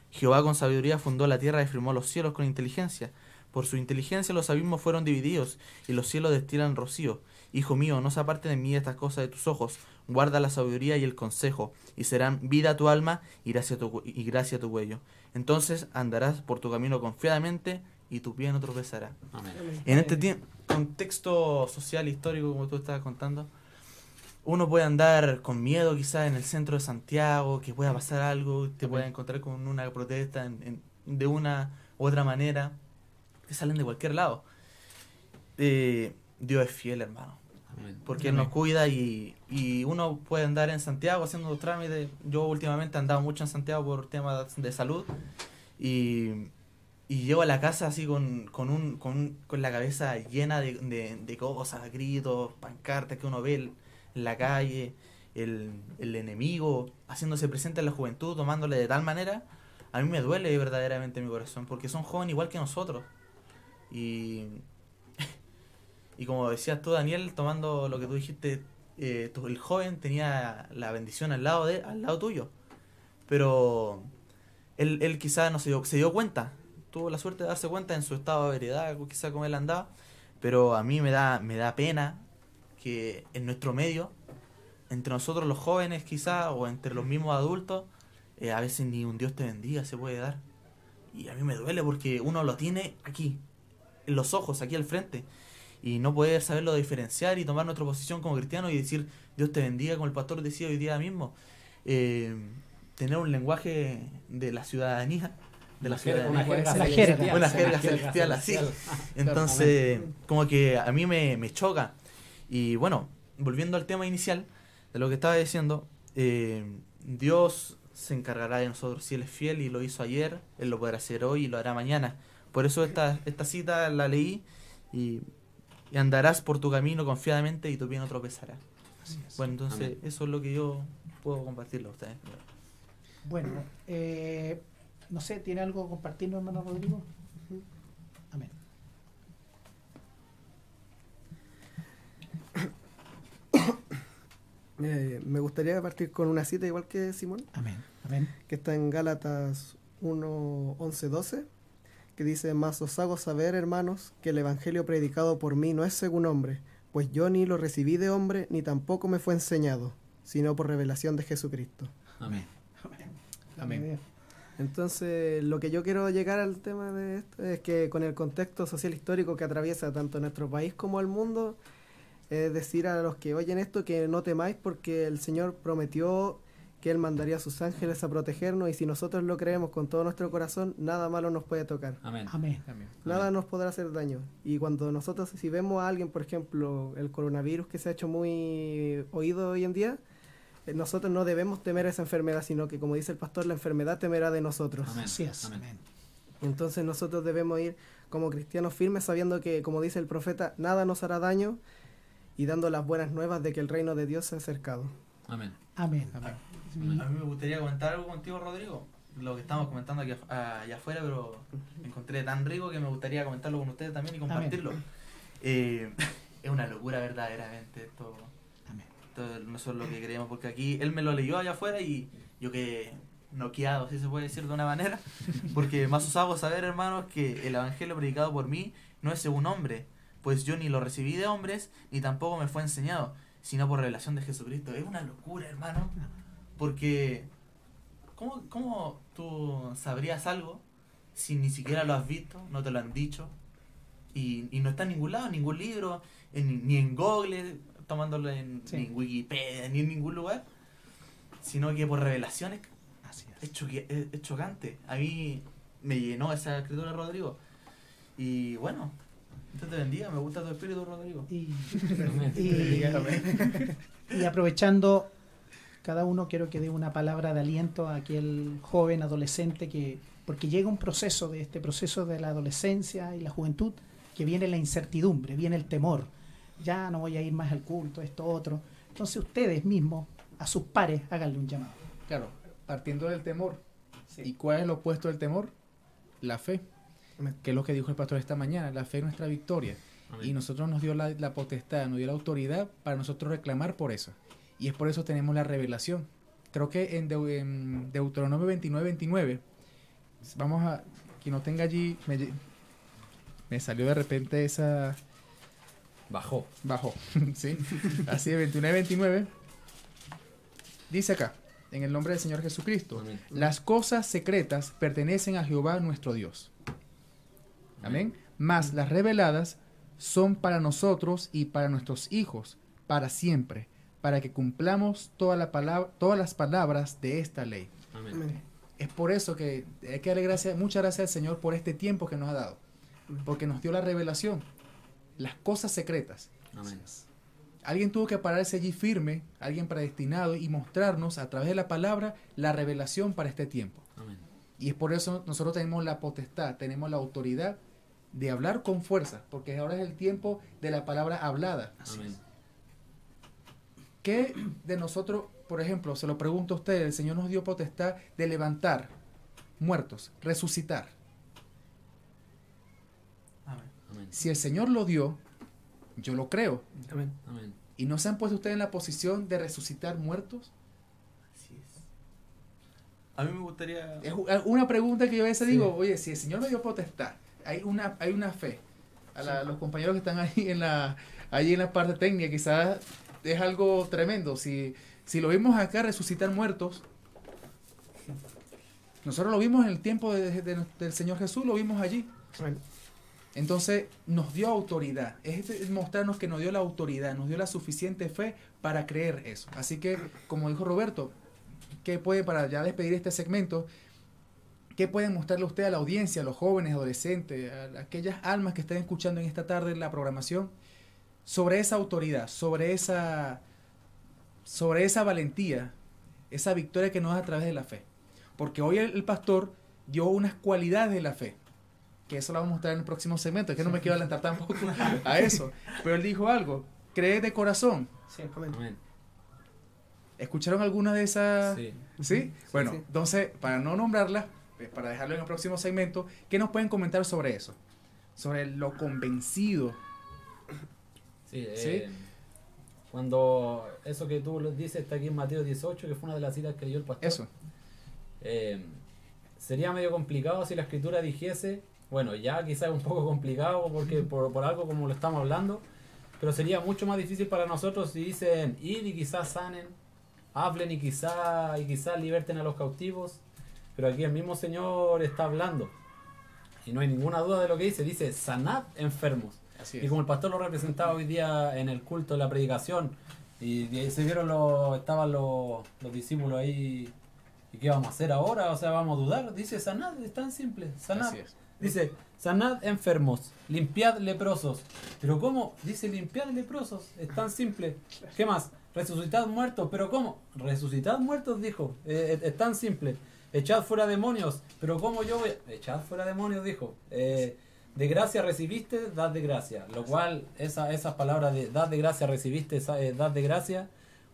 Jehová con sabiduría fundó la tierra y firmó los cielos con inteligencia. Por su inteligencia los abismos fueron divididos y los cielos destilan rocío. Hijo mío, no se aparte de mí estas cosas de tus ojos. Guarda la sabiduría y el consejo, y serán vida a tu alma y gracia tu, y gracia a tu cuello. Entonces andarás por tu camino confiadamente y tu pie no tropezará. Amén. En este tie- contexto social, histórico, como tú estabas contando, uno puede andar con miedo quizás en el centro de Santiago, que pueda pasar algo, te pueda encontrar con una protesta en- en- de una u otra manera, que salen de cualquier lado. Eh, Dios es fiel, hermano, Amén. porque Él nos cuida y, y uno puede andar en Santiago haciendo los trámites. Yo últimamente he andado mucho en Santiago por temas de salud y, y llego a la casa así con, con, un, con, con la cabeza llena de, de, de cosas, gritos, pancartas que uno ve en la calle, el, el enemigo haciéndose presente en la juventud, tomándole de tal manera, a mí me duele verdaderamente mi corazón, porque son jóvenes igual que nosotros. Y, y como decías tú, Daniel, tomando lo que tú dijiste, eh, tu- el joven tenía la bendición al lado de al lado tuyo. Pero él, él quizás no se dio, se dio cuenta, tuvo la suerte de darse cuenta en su estado de veredad, quizás como él andaba, pero a mí me da, me da pena que en nuestro medio, entre nosotros los jóvenes quizás, o entre los mismos adultos, eh, a veces ni un Dios te bendiga se puede dar. Y a mí me duele porque uno lo tiene aquí, en los ojos, aquí al frente. Y no poder saberlo diferenciar y tomar nuestra posición como cristiano y decir Dios te bendiga, como el pastor decía hoy día mismo. Eh, tener un lenguaje de la ciudadanía, de la jerga- una jerga La celestial, jerga. Una una jerga celestial, así. Entonces, como que a mí me, me choca. Y bueno, volviendo al tema inicial de lo que estaba diciendo, eh, Dios se encargará de nosotros si Él es fiel y lo hizo ayer, Él lo podrá hacer hoy y lo hará mañana. Por eso esta, esta cita la leí y, y andarás por tu camino confiadamente y tu pie no tropezará. Bueno, entonces Amén. eso es lo que yo puedo compartirle a ustedes. Bueno, eh, no sé, ¿tiene algo que compartirnos, hermano Rodrigo? Amén. Eh, me gustaría partir con una cita igual que Simón, Amén. Amén. que está en Gálatas 1, 11, 12, que dice, Mas os hago saber, hermanos, que el Evangelio predicado por mí no es según hombre, pues yo ni lo recibí de hombre, ni tampoco me fue enseñado, sino por revelación de Jesucristo. Amén. Amén. Entonces, lo que yo quiero llegar al tema de esto es que con el contexto social histórico que atraviesa tanto nuestro país como el mundo, es decir a los que oyen esto que no temáis porque el Señor prometió que Él mandaría a sus ángeles a protegernos y si nosotros lo creemos con todo nuestro corazón, nada malo nos puede tocar. Amén. Amén. Amén. Nada nos podrá hacer daño. Y cuando nosotros, si vemos a alguien, por ejemplo, el coronavirus que se ha hecho muy oído hoy en día, nosotros no debemos temer esa enfermedad, sino que, como dice el pastor, la enfermedad temerá de nosotros. Amén. Así es. Amén. Entonces nosotros debemos ir como cristianos firmes sabiendo que, como dice el profeta, nada nos hará daño y dando las buenas nuevas de que el reino de Dios se ha acercado. Amén. Amén. A mí me gustaría comentar algo contigo, Rodrigo. Lo que estamos comentando aquí af- allá afuera, pero encontré tan rico que me gustaría comentarlo con ustedes también y compartirlo. Eh, es una locura verdaderamente esto. Esto no es lo que creemos, porque aquí él me lo leyó allá afuera y yo quedé noqueado, si se puede decir de una manera, porque más os hago saber, hermanos, que el evangelio predicado por mí no es según hombre, pues yo ni lo recibí de hombres, ni tampoco me fue enseñado, sino por revelación de Jesucristo. Es una locura, hermano, porque ¿cómo, cómo tú sabrías algo si ni siquiera lo has visto, no te lo han dicho? Y, y no está en ningún lado, en ningún libro, en- ni en Google, tomándolo en, Sí. ni en Wikipedia, ni en ningún lugar, sino que por revelaciones Así es, choque- es- es chocante. A mí me llenó esa escritura, Rodrigo. Y bueno, Dios te bendiga, me gusta tu espíritu, Rodrigo. Y, y, y aprovechando, cada uno quiero que dé una palabra de aliento a aquel joven adolescente que, porque llega un proceso de este proceso de la adolescencia y la juventud, que viene la incertidumbre, viene el temor. Ya no voy a ir más al culto, esto, otro. Entonces ustedes mismos, a sus pares, háganle un llamado. Claro, partiendo del temor. ¿Y cuál es el opuesto del temor? La fe. Que es lo que dijo el pastor esta mañana. La fe es nuestra victoria. Amén. Y nosotros nos dio la, la potestad, nos dio la autoridad para nosotros reclamar por eso. Y es por eso tenemos la revelación. Creo que en, Deu- en Deuteronomio 29, 29, vamos a, quien no tenga allí, me, me salió de repente esa, Bajó. bajó, ¿sí? Así de 29, 29, dice acá, en el nombre del Señor Jesucristo, Amén. las cosas secretas pertenecen a Jehová nuestro Dios. Amén. Mas las reveladas son para nosotros y para nuestros hijos, para siempre, para que cumplamos toda la palabra, todas las palabras de esta ley. Amén. Amén. Es por eso que hay que darle gracias, muchas gracias al Señor por este tiempo que nos ha dado, porque nos dio la revelación, las cosas secretas. Amén. Alguien tuvo que pararse allí firme, alguien predestinado, y mostrarnos a través de la palabra la revelación para este tiempo. Amén. Y es por eso nosotros tenemos la potestad, tenemos la autoridad de hablar con fuerza, porque ahora es el tiempo de la palabra hablada. Amén. ¿Qué de nosotros, por ejemplo, se lo pregunto a ustedes, el Señor nos dio potestad de levantar muertos, resucitar? Amén. Si el Señor lo dio, yo lo creo. Amén. Amén. ¿Y no se han puesto ustedes en la posición de resucitar muertos? Así es. A mí me gustaría... Es una pregunta que yo a veces Sí. digo, oye, si el Señor me dio potestad, hay una, hay una fe. A la- los compañeros que están ahí en la, ahí en la parte técnica, quizás es algo tremendo. Si, si lo vimos acá resucitar muertos, nosotros lo vimos en el tiempo de- de- del Señor Jesús, lo vimos allí. Amén. Entonces nos dio autoridad. Es este- mostrarnos que nos dio la autoridad, nos dio la suficiente fe para creer eso. Así que, como dijo Roberto, ¿qué puede, para ya despedir este segmento, qué pueden mostrarle usted a la audiencia, a los jóvenes, adolescentes, a aquellas almas que estén escuchando en esta tarde la programación, sobre esa autoridad, sobre esa, sobre esa valentía, esa victoria que nos da a través de la fe? Porque hoy el pastor dio unas cualidades de la fe que eso lo vamos a mostrar en el próximo segmento, es que no me quiero adelantar tampoco a eso. Pero él dijo algo, cree de corazón. Sí. Amén. Amén. ¿Escucharon alguna de esas? Sí. ¿Sí? Bueno, sí. entonces, para no nombrarlas, eh, para dejarlo en el próximo segmento, ¿qué nos pueden comentar sobre eso? Sobre lo convencido. Sí, ¿Sí? eh, cuando eso que tú lo dices está aquí en Mateo 18, que fue una de las citas que dio el pastor. Eso. Eh, sería medio complicado si la escritura dijese, bueno, ya quizás es un poco complicado porque por, por algo como lo estamos hablando, pero sería mucho más difícil para nosotros si dicen ir y quizás sanen, hablen y quizás y quizás liberten a los cautivos, pero aquí el mismo Señor está hablando. Y no hay ninguna duda de lo que dice, dice sanad enfermos. Así Y como el pastor lo representaba hoy día en el culto, en la predicación, y ahí se vieron los, estaban los, los discípulos ahí, ¿y qué vamos a hacer ahora? O sea, vamos a dudar. Dice, sanad, es tan simple, sanad. Dice, sanad enfermos, limpiad leprosos. Pero ¿cómo? Dice, limpiad leprosos, es tan simple. ¿Qué más? Resucitad muertos, pero ¿cómo? Resucitad muertos, dijo, Eh, es, es tan simple. Echad fuera demonios, pero ¿cómo yo voy? a- Echad fuera demonios, dijo. Eh, de gracia recibiste, dad de gracia. Lo cual, esa, esas palabras de dad de gracia recibiste, eh, dad de gracia,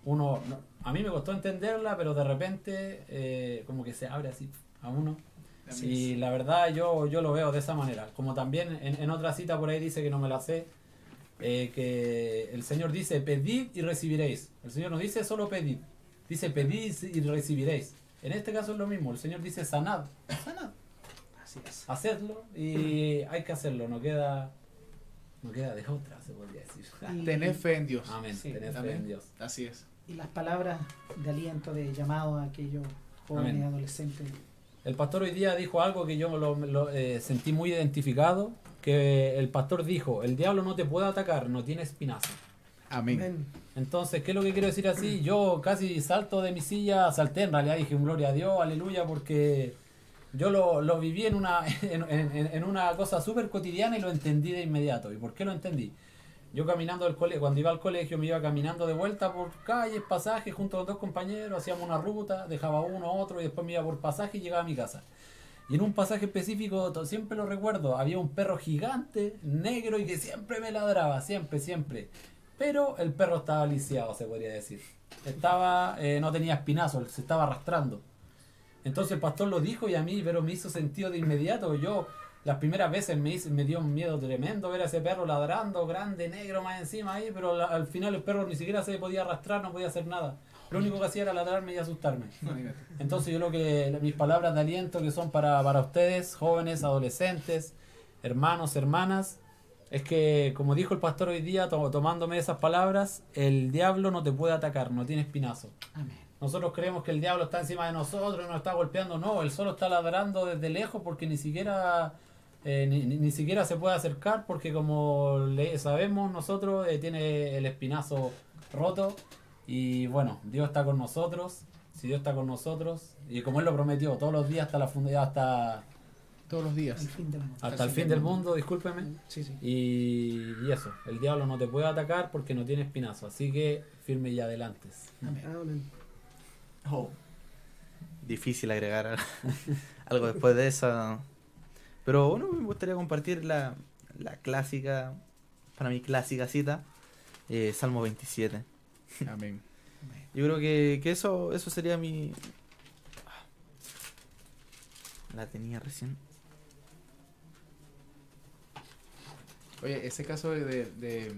uno, no- a mí me costó entenderla, pero de repente eh, como que se abre así a uno. Y la verdad yo, yo lo veo de esa manera. Como también en, en otra cita por ahí dice que no me la sé, eh, que el Señor dice, pedid y recibiréis. El Señor no dice solo pedid, dice pedid y recibiréis. En este caso es lo mismo, el Señor dice sanad, sanad, Así es. hacedlo y hay que hacerlo, no queda, no queda de otra, se podría decir. Tener fe en Dios. Amén, Sí, tened fe en Dios. Así es. Y las palabras de aliento, de llamado a aquellos jóvenes, Amén. adolescentes. El pastor hoy día dijo algo que yo lo, lo, eh, sentí muy identificado, que el pastor dijo, el diablo no te puede atacar, no tiene espinazo. Amén. Amén. Entonces, ¿qué es lo que quiero decir así? Yo casi salto de mi silla, salté en realidad, dije gloria a Dios, aleluya, porque yo lo, lo viví en una, en, en- en una cosa súper cotidiana y lo entendí de inmediato. ¿Y por qué lo entendí? Yo caminando del colegio, cuando iba al colegio me iba caminando de vuelta por calles, pasajes, junto a dos compañeros, hacíamos una ruta, dejaba uno, otro y después me iba por pasaje y llegaba a mi casa. Y en un pasaje específico, siempre lo recuerdo, había un perro gigante, negro y que siempre me ladraba, siempre, siempre. Pero el perro estaba lisiado, se podría decir. Estaba, eh, no tenía espinazo, se estaba arrastrando. Entonces el pastor lo dijo y a mí, pero me hizo sentido de inmediato. Yo, las primeras veces me, hice- me dio un miedo tremendo ver a ese perro ladrando, grande, negro más encima ahí, pero la- al final el perro ni siquiera se podía arrastrar, no podía hacer nada. Lo único que hacía era ladrarme y asustarme. Entonces yo lo que mis palabras de aliento que son para, para ustedes, jóvenes, adolescentes, hermanos, hermanas, es que como dijo el pastor hoy día, to- tomándome esas palabras, el diablo no te puede atacar, no tiene espinazo. Amén. Nosotros creemos que el diablo está encima de nosotros y nos está golpeando. No, él solo está ladrando desde lejos porque ni siquiera eh, ni, ni- ni siquiera se puede acercar porque como le sabemos nosotros eh, tiene el espinazo roto y bueno, Dios está con nosotros. Si Dios está con nosotros y como él lo prometió todos los días hasta la funda- hasta Todos los días. El fin del mundo. hasta el fin del mundo, discúlpeme. Sí, sí. Y, y eso, el diablo no te puede atacar porque no tiene espinazo, así que firme y adelante. Amén. Amén. Oh. Difícil agregar algo después de eso. Pero bueno, me gustaría compartir la, la clásica, para mi clásica cita, eh, Salmo 27. Amén. Yo creo que, que eso, eso sería mi... La tenía recién. Oye, ese caso de, de,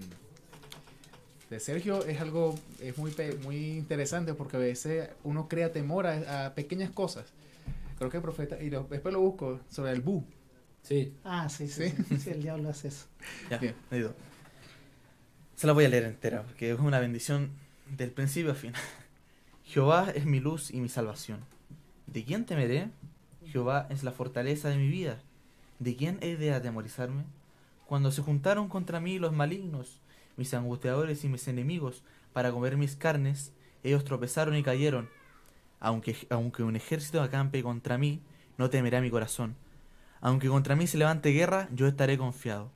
de Sergio es algo es muy muy interesante porque a veces uno crea temor a, a pequeñas cosas. Creo que el profeta y lo- después lo busco sobre el bu. Sí. Ah, sí, sí, Sí. sí, sí, el diablo hace eso. Ya, Bien. Se la voy a leer entera, porque es una bendición del principio a fin. Jehová es mi luz y mi salvación. ¿De quién temeré? Jehová es la fortaleza de mi vida. ¿De quién he de atemorizarme? Cuando se juntaron contra mí los malignos, mis angustiadores y mis enemigos, para comer mis carnes, ellos tropezaron y cayeron. Aunque, aunque un ejército acampe contra mí, no temerá mi corazón. Aunque contra mí se levante guerra, yo estaré confiado.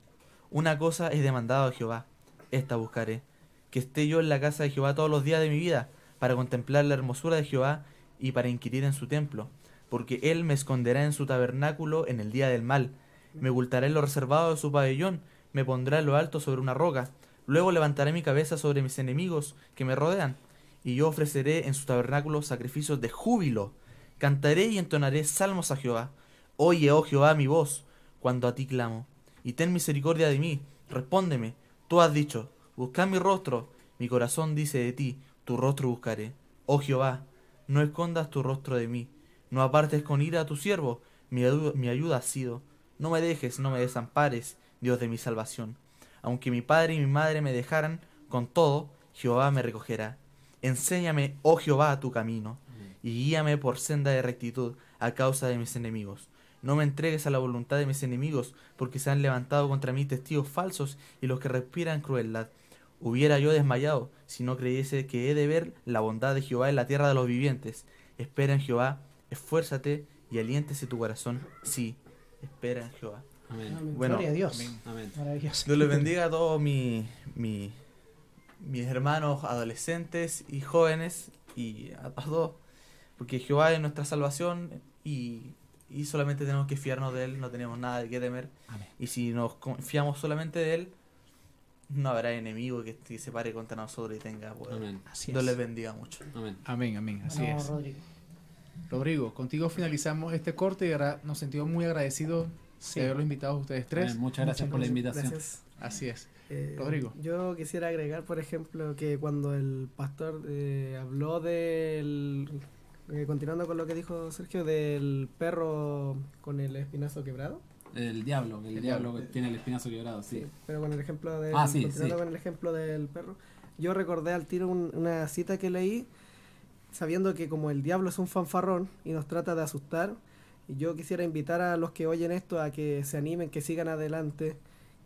Una cosa es demandado a Jehová, esta buscaré, que esté yo en la casa de Jehová todos los días de mi vida, para contemplar la hermosura de Jehová y para inquirir en su templo, porque él me esconderá en su tabernáculo en el día del mal, me ocultará en lo reservado de su pabellón, me pondrá en lo alto sobre una roca, luego levantaré mi cabeza sobre mis enemigos que me rodean, y yo ofreceré en su tabernáculo sacrificios de júbilo, cantaré y entonaré salmos a Jehová. Oye, oh Jehová, mi voz, cuando a ti clamo, y ten misericordia de mí, respóndeme. Tú has dicho, buscad mi rostro, mi corazón dice de ti, tu rostro buscaré. Oh Jehová, no escondas tu rostro de mí, no apartes con ira a tu siervo, mi, mi ayuda has sido. No me dejes, no me desampares, Dios de mi salvación. Aunque mi padre y mi madre me dejaran, con todo, Jehová me recogerá. Enséñame, oh Jehová, tu camino, y guíame por senda de rectitud a causa de mis enemigos. No me entregues a la voluntad de mis enemigos, porque se han levantado contra mí testigos falsos y los que respiran crueldad. Hubiera yo desmayado si no creyese que he de ver la bondad de Jehová en la tierra de los vivientes. Espera en Jehová, esfuérzate y aliéntese tu corazón. Sí, espera en Jehová. Amén. Bueno, Gloria a Dios. amén. Amén. Maravilloso. Dios les bendiga a todos mi, mi- mis hermanos adolescentes y jóvenes y a todos, porque Jehová es nuestra salvación y, y solamente tenemos que fiarnos de Él, no tenemos nada de qué temer. Amén. Y si nos confiamos solamente de Él, no habrá enemigo que, que se pare contra nosotros y tenga poder. Amén. Así Dios es. les bendiga mucho. Amén. Amén, amén, así es. Rodrigo. Rodrigo, contigo finalizamos este corte y ahora nos sentimos muy agradecidos Sí. de haberlos invitado a ustedes tres. Amén. Muchas gracias por la invitación. Gracias. Así es. Eh, Rodrigo. Yo quisiera agregar, por ejemplo, que cuando el pastor eh, habló del. Eh, continuando con lo que dijo Sergio, del perro con el espinazo quebrado. El diablo, el, El diablo que tiene el espinazo quebrado, sí. Pero con el ejemplo de. Ah, sí, continuando sí. con el ejemplo del perro. Yo recordé al tiro un- una cita que leí, sabiendo que como el diablo es un fanfarrón y nos trata de asustar, y yo quisiera invitar a los que oyen esto a que se animen, que sigan adelante,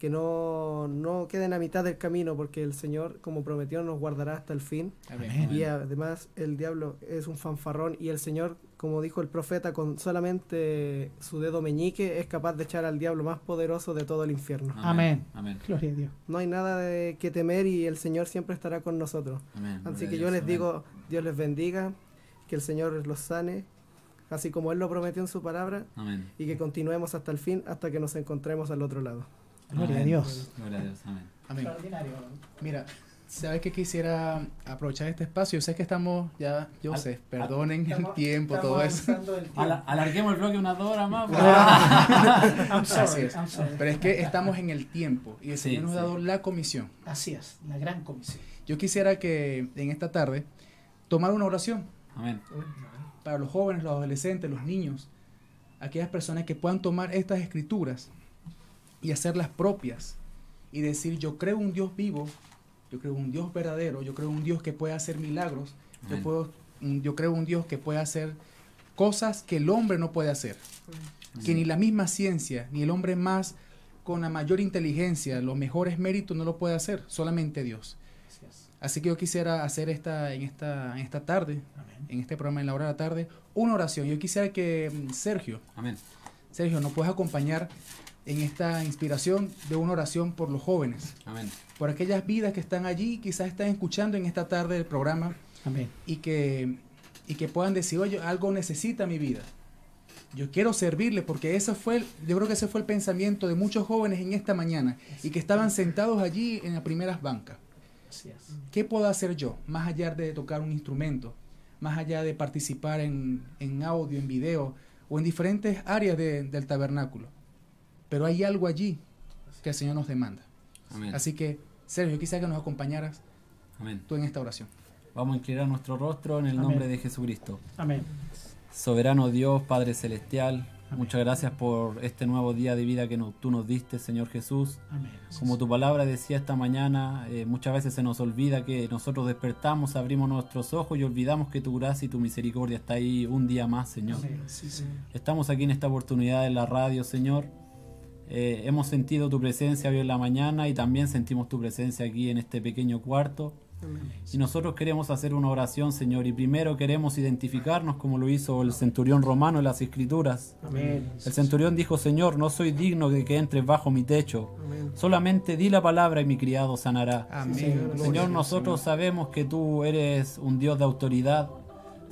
que no, no queden a mitad del camino, porque el Señor, como prometió, nos guardará hasta el fin. Amén. Y además el diablo es un fanfarrón y el Señor, como dijo el profeta, con solamente su dedo meñique es capaz de echar al diablo más poderoso de todo el infierno. Amén. Amén. Gloria a Dios. No hay nada de que temer y el Señor siempre estará con nosotros. Amén. Así Gloria que yo Dios. les Amén. digo, Dios les bendiga, que el Señor los sane, así como Él lo prometió en su palabra, Amén. y que continuemos hasta el fin, hasta que nos encontremos al otro lado. Gloria a. Dios. Gloria a Dios. Amén. Amén. Extraordinario. Mira, ¿sabes que quisiera aprovechar este espacio? Yo sé que estamos ya, yo Al- sé, perdonen el Estamos- tiempo, estamos todo eso. el tiempo. Alarguemos el bloque unas dos horas más. I'm sorry, Así es. I'm sorry. Pero es que estamos en el tiempo y el Sí, Señor nos ha sí. dado la comisión. Así es, la gran comisión. Yo quisiera que en esta tarde tomar una oración Amén. para los jóvenes, los adolescentes, los niños, aquellas personas que puedan tomar estas escrituras y hacerlas propias y decir, yo creo un Dios vivo, yo creo un Dios verdadero, yo creo un Dios que puede hacer milagros, yo, puedo, un- yo creo un Dios que puede hacer cosas que el hombre no puede hacer, que ni la misma ciencia, ni el hombre más con la mayor inteligencia, los mejores méritos no lo puede hacer, solamente Dios. Así que yo quisiera hacer esta, en, esta, en esta tarde, Amén. en este programa en la hora de la tarde, una oración. Yo quisiera que mm, Sergio, Amén. Sergio, nos puedas acompañar en esta inspiración de una oración por los jóvenes, Amén. por aquellas vidas que están allí, quizás están escuchando en esta tarde el programa Amén. y que, y que puedan decir, oye, algo necesita mi vida. Yo quiero servirle porque ese fue, el- yo creo que ese fue el pensamiento de muchos jóvenes en esta mañana y que estaban sentados allí en las primeras bancas. Así es. ¿Qué puedo hacer yo? Más allá de tocar un instrumento, más allá de participar en, en audio, en video o en diferentes áreas de- del tabernáculo. Pero hay algo allí que el Señor nos demanda. Amén. Así que, Sergio, quisiera que nos acompañaras Amén. tú en esta oración. Vamos a inclinar nuestro rostro en el Amén. nombre de Jesucristo. Amén. Soberano Dios, Padre Celestial, muchas gracias por este nuevo día de vida que no- tú nos diste, Señor Jesús. Amén. Como tu palabra decía esta mañana, eh, muchas veces se nos olvida que nosotros despertamos, abrimos nuestros ojos y olvidamos que tu gracia y tu misericordia está ahí un día más, Señor. Amén. Sí, Señor. Estamos aquí en esta oportunidad en la radio, Señor. Eh, hemos sentido tu presencia hoy en la mañana y también sentimos tu presencia aquí en este pequeño cuarto. Y nosotros queremos hacer una oración, Señor, y primero queremos identificarnos como lo hizo el centurión romano en las Escrituras. Amén. El centurión dijo, Señor, no soy digno de que entres bajo mi techo. Solamente di la palabra y mi criado sanará. Amén. Señor, nosotros sabemos que tú eres un Dios de autoridad.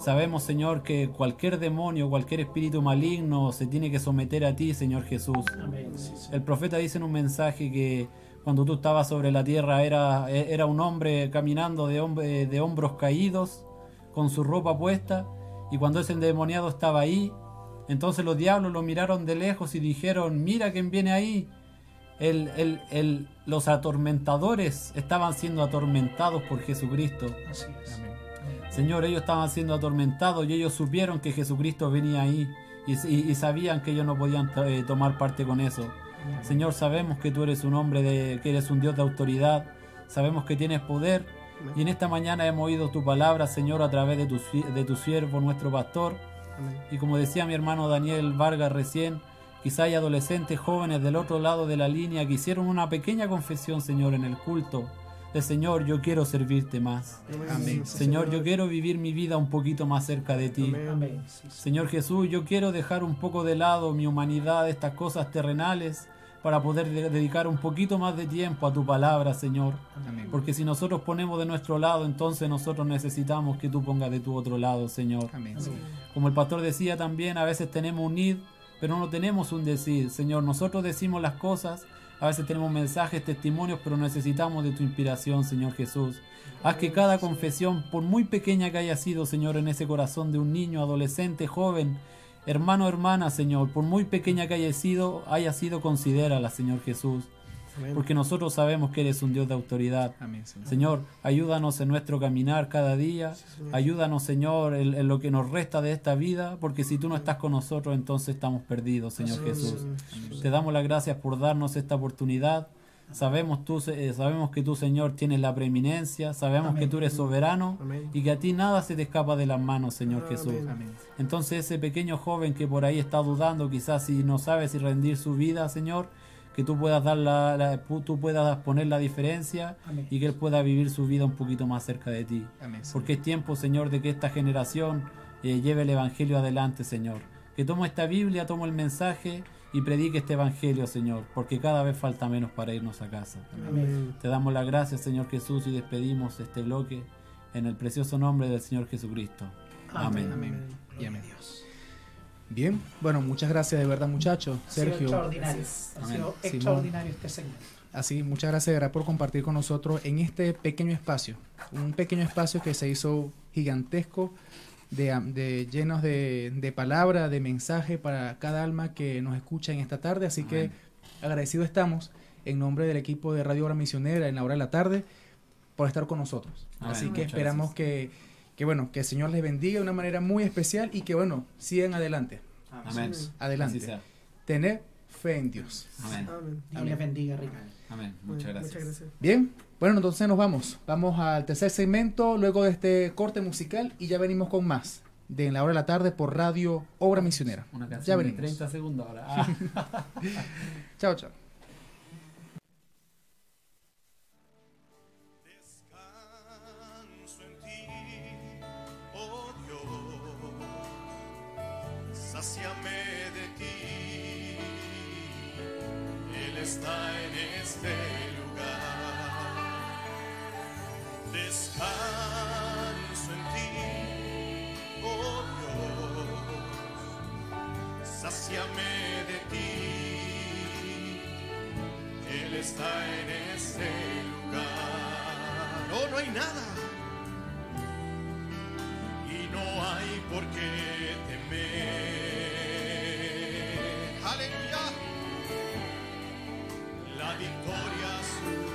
Sabemos, Señor, que cualquier demonio, cualquier espíritu maligno se tiene que someter a ti, Señor Jesús. Amén. Sí. El profeta dice en un mensaje que cuando tú estabas sobre la tierra era, era un hombre caminando de, hombre, de hombros caídos, con su ropa puesta, y cuando ese endemoniado estaba ahí, entonces los diablos lo miraron de lejos y dijeron, mira quién viene ahí. El, el- el- los atormentadores estaban siendo atormentados por Jesucristo. Así es. Señor, ellos estaban siendo atormentados y ellos supieron que Jesucristo venía ahí y, y- y sabían que ellos no podían eh, tomar parte con eso. Señor, sabemos que tú eres un hombre de, que eres un Dios de autoridad, sabemos que tienes poder y en esta mañana hemos oído tu palabra, Señor, a través de tu, de tu siervo, nuestro pastor. Y como decía mi hermano Daniel Vargas recién, quizá hay adolescentes jóvenes del otro lado de la línea que hicieron una pequeña confesión, Señor, en el culto. De Señor, yo quiero servirte más. Amén. Señor, yo quiero vivir mi vida un poquito más cerca de ti. Amén. Señor. Jesús, yo quiero dejar un poco de lado mi humanidad, estas cosas terrenales, para poder de- dedicar un poquito más de tiempo a tu palabra, Señor. Amén. Porque si nosotros ponemos de nuestro lado, entonces nosotros necesitamos que tú pongas de tu otro lado, Señor. Amén. Como el pastor decía también, a veces tenemos un id, pero no tenemos un decir. Señor, nosotros decimos las cosas, a veces tenemos mensajes, testimonios, pero necesitamos de tu inspiración, Señor Jesús. Haz que cada confesión, por muy pequeña que haya sido, Señor, en ese corazón de un niño, adolescente, joven, hermano, hermana, Señor, por muy pequeña que haya sido, haya sido, considérala, Señor Jesús. Porque nosotros sabemos que eres un Dios de autoridad. Amén, Señor. Señor, ayúdanos en nuestro caminar cada día. Ayúdanos, Señor, en, en lo que nos resta de esta vida, porque si tú no estás con nosotros, entonces estamos perdidos, Señor Jesús. Te damos las gracias por darnos esta oportunidad. Sabemos, tú, eh, sabemos que tú, Señor, tienes la preeminencia, sabemos que tú eres soberano Amén. y que a ti nada se te escapa de las manos, Señor Jesús. Amén. Entonces ese pequeño joven que por ahí está dudando, quizás si no sabe si rendir su vida, Señor, que tú puedas dar la, tú puedas poner la diferencia Amén. y que él pueda vivir su vida un poquito más cerca de ti. Amén. Porque es tiempo, Señor, de que esta generación eh, lleve el evangelio adelante, Señor. Que tome esta Biblia, tome el mensaje y predique este evangelio, Señor, porque cada vez falta menos para irnos a casa. Amén. Te damos las gracias, Señor Jesús, y despedimos este bloque en el precioso nombre del Señor Jesucristo. Amén. Amén. Y amén. Bien, bueno, muchas gracias de verdad, muchachos. Ha sido Sergio, extraordinario. Ha sido extraordinario este segmento. Así, muchas gracias de verdad por compartir con nosotros en este pequeño espacio. Un pequeño espacio que se hizo gigantesco, de, de- llenos de, de palabra, de mensaje para cada alma que nos escucha en esta tarde. Así que Amén. agradecidos estamos en nombre del equipo de Radio Hora Misionera en la hora de la tarde por estar con nosotros. Amén. Así que Muchas esperamos que, que, bueno, que el Señor les bendiga de una manera muy especial y que, bueno, sigan adelante. Amén. Adelante. Así sea. Tener fe en Dios. Amén. Amén. Dios les bendiga, Ricardo. Amén. Muchas gracias. Muchas gracias. Bien, bueno, entonces nos vamos. Vamos al tercer segmento, luego de este corte musical y ya venimos con más de En la hora de la tarde por Radio Obra Misionera. Una Ya canción de venimos. 30 segundos ahora. Ah. Chao, chao. Está en ese lugar. No, no hay nada. Y no hay por qué temer. Aleluya. La victoria es.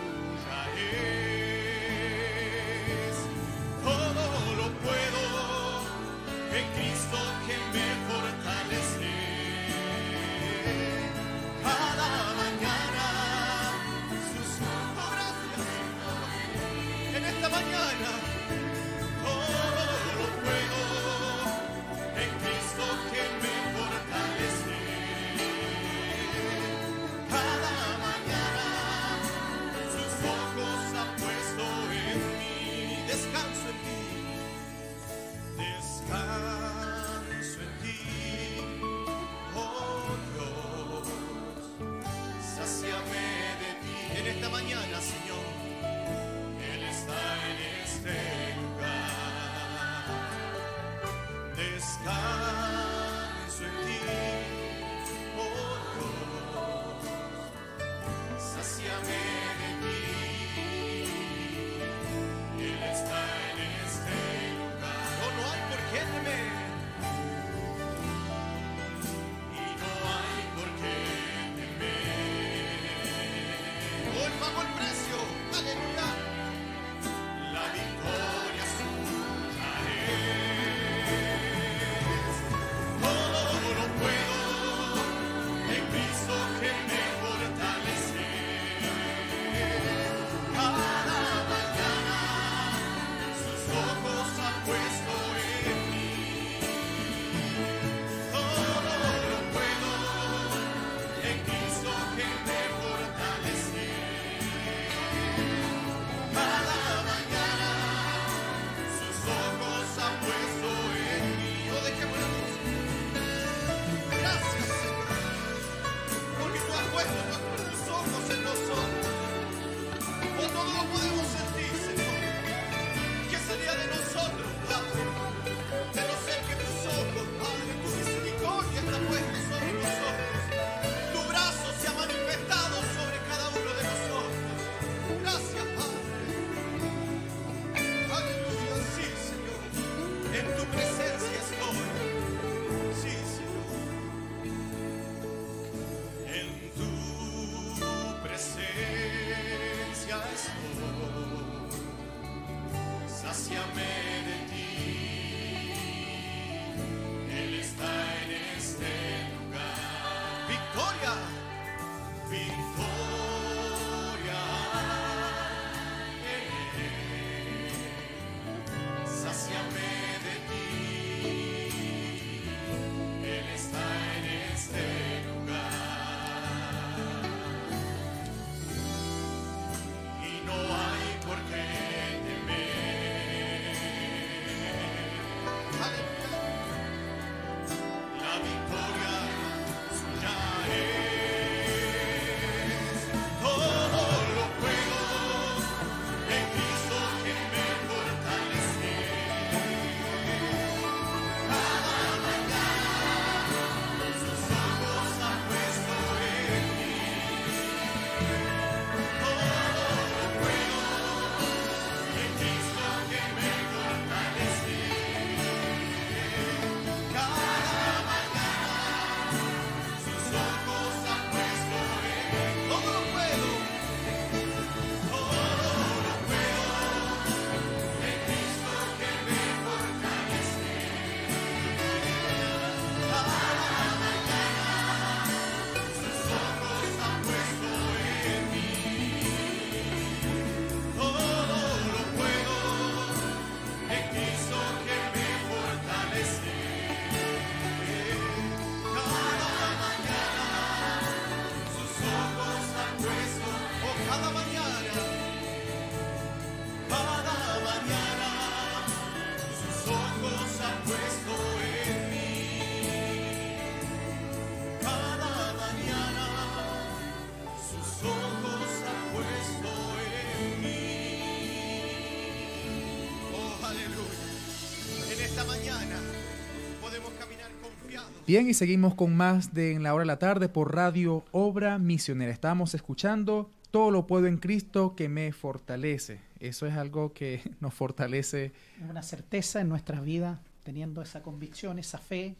Bien, y seguimos con más de En la hora de la tarde por Radio Obra Misionera. Estamos escuchando Todo lo puedo en Cristo que me fortalece. Eso es algo que nos fortalece. Una certeza en nuestras vidas, teniendo esa convicción, esa fe,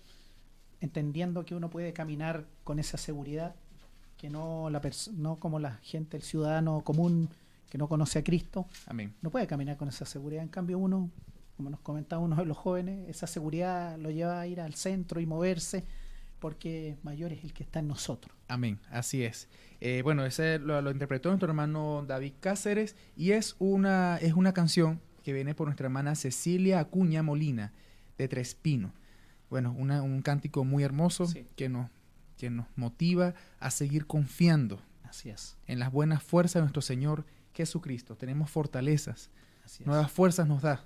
entendiendo que uno puede caminar con esa seguridad, que no, la no como la gente, el ciudadano común que no conoce a Cristo, Amén. no puede caminar con esa seguridad. En cambio, uno, como nos comentaba uno de los jóvenes, esa seguridad lo lleva a ir al centro y moverse, porque mayor es el que está en nosotros. Amén, así es. Eh, bueno, ese lo, lo interpretó nuestro hermano David Cáceres y es una, es una canción que viene por nuestra hermana Cecilia Acuña Molina de Trespino. Bueno, una- un cántico muy hermoso Sí. que, nos, que nos motiva a seguir confiando Así es. en las buenas fuerzas de nuestro Señor Jesucristo. Tenemos fortalezas, Así es. nuevas fuerzas nos da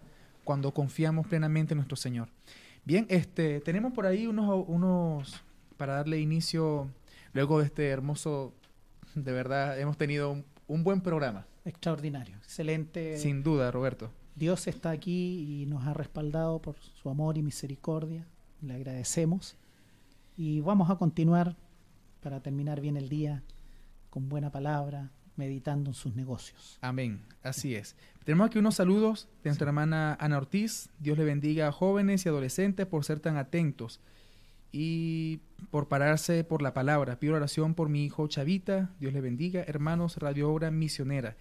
cuando confiamos plenamente en nuestro Señor. Bien, este, tenemos por ahí unos, unos para darle inicio, luego de este hermoso, de verdad, hemos tenido un, un buen programa, Extraordinario, excelente. sin duda, Roberto. Dios está aquí y nos ha respaldado por su amor y misericordia. Le agradecemos. Y vamos a continuar para terminar bien el día con buena palabra, meditando en sus negocios. Amén, así es. Tenemos aquí unos saludos de nuestra hermana Ana Ortiz. Dios le bendiga a jóvenes y adolescentes por ser tan atentos y por pararse por la palabra. Pido oración por mi hijo Chavita. Dios le bendiga. Hermanos, Radio Obra Misionera.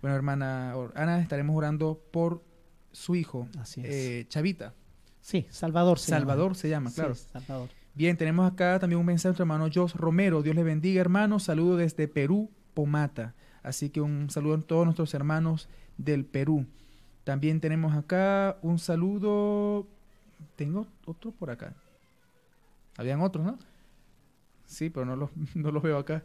Bueno, hermana Ana, estaremos orando por su hijo, Así es. eh, Chavita. sí, Salvador se Salvador llama. se llama, Sí, claro. Salvador. Bien, tenemos acá también un mensaje de nuestro hermano Jos Romero. Dios le bendiga, hermanos. Saludo desde Perú, Pomata. Así que un saludo a todos nuestros hermanos del Perú. También tenemos acá un saludo. Tengo otro por acá. Habían otros, ¿no? Sí, pero no los, no los veo acá.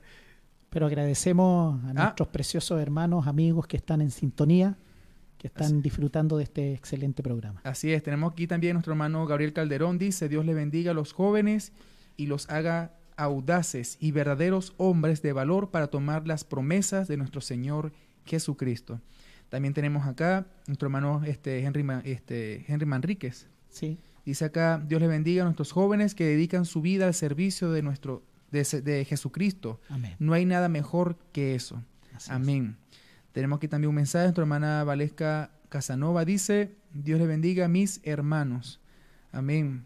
Pero agradecemos a Ah. nuestros preciosos hermanos, amigos que están en sintonía, que están Así. disfrutando de este excelente programa. Así es, tenemos aquí también nuestro hermano Gabriel Calderón. Dice: Dios le bendiga a los jóvenes y los haga audaces y verdaderos hombres de valor para tomar las promesas de nuestro Señor Jesucristo. También tenemos acá nuestro hermano este, Henry, este, Henry Manríquez. Sí, Dice acá, Dios le bendiga a nuestros jóvenes que dedican su vida al servicio de, nuestro, de, Jesucristo. amén. No hay nada mejor que eso. Así es. Amén. Tenemos aquí también un mensaje. Nuestra hermana Valesca Casanova dice, Dios le bendiga a mis hermanos. Amén.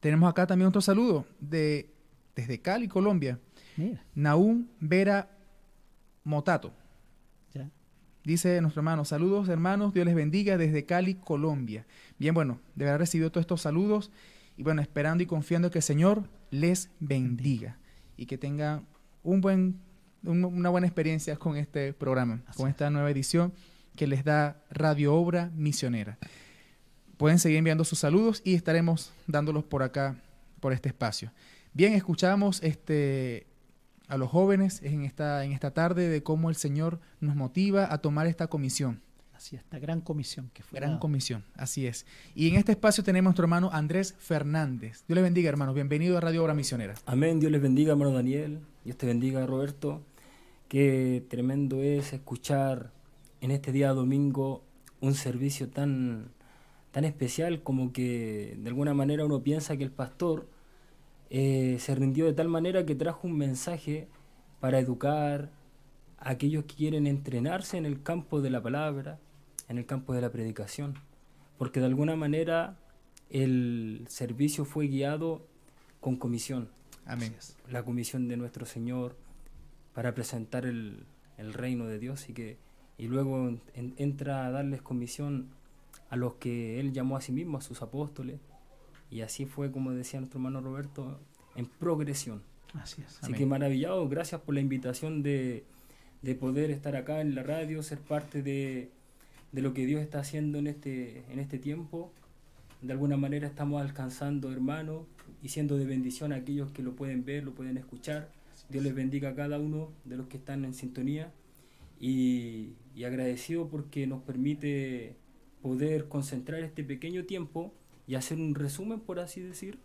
Tenemos acá también otro saludo de, desde Cali, Colombia. Mira, Naum Vera Motato. ya. Dice nuestro hermano, saludos hermanos, Dios les bendiga desde Cali, Colombia. Bien, bueno, de haber recibido todos estos saludos y bueno, esperando y confiando que el Señor les bendiga y que tengan un buen, un- una buena experiencia con este programa, Así con es. esta nueva edición que les da Radio Obra Misionera. Pueden seguir enviando sus saludos y estaremos dándolos por acá, por este espacio. Bien, escuchamos este, a los jóvenes en esta, en esta tarde de cómo el Señor nos motiva a tomar esta comisión. Así, esta gran comisión que fue. Gran comisión, así es. Y en este espacio tenemos a nuestro hermano Andrés Fernández. Dios le bendiga, hermanos. Bienvenido a Radio Obra Misionera. Amén, Dios les bendiga, hermano Daniel. Dios te bendiga, Roberto. Qué tremendo es escuchar en este día domingo un servicio tan, tan especial como que de alguna manera uno piensa que el pastor eh, se rindió de tal manera que trajo un mensaje para educar a aquellos que quieren entrenarse en el campo de la palabra, en el campo de la predicación. Porque de alguna manera el servicio fue guiado con comisión Amén. la comisión de nuestro Señor para presentar el, el reino de Dios y que y luego en- entra a darles comisión a los que él llamó a sí mismo, a sus apóstoles, y así fue como decía nuestro hermano Roberto, en progresión. Así es. Así Amén. que maravillado, gracias por la invitación de, de poder estar acá en la radio, ser parte de, de lo que Dios está haciendo en este, en este tiempo. De alguna manera estamos alcanzando, hermanos, y siendo de bendición a aquellos que lo pueden ver, lo pueden escuchar. Dios les bendiga a cada uno de los que están en sintonía y, y agradecido porque nos permite poder concentrar este pequeño tiempo y hacer un resumen, por así decir,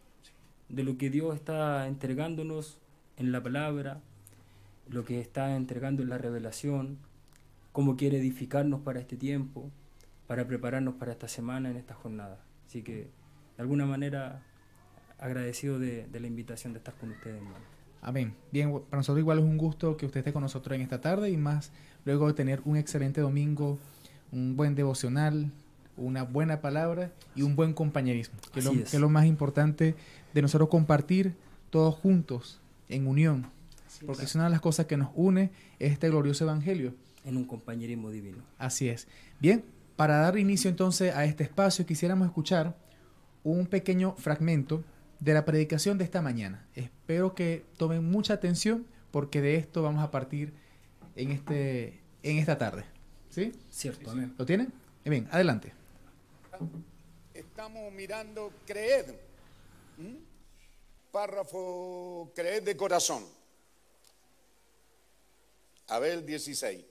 de lo que Dios está entregándonos en la palabra, lo que está entregando en la revelación, cómo quiere edificarnos para este tiempo, para prepararnos para esta semana, en esta jornada. Así que, de alguna manera, agradecido de, la invitación de estar con ustedes, hermano. Amén. Bien, para nosotros igual es un gusto que usted esté con nosotros en esta tarde y más luego de tener un excelente domingo, un buen devocional, una buena palabra y un buen compañerismo, que es lo, es. que es lo más importante de nosotros compartir todos juntos, en unión, Así porque es. una de las cosas que nos une es este glorioso evangelio. En un compañerismo divino. Así es. Bien, para dar inicio entonces a este espacio, quisiéramos escuchar un pequeño fragmento de la predicación de esta mañana. Espero que tomen mucha atención porque de esto vamos a partir en, este, en esta tarde. ¿Sí? Cierto, amén. ¿Lo tienen? Bien, adelante. Estamos mirando creed. Párrafo creed de corazón. Abel 16.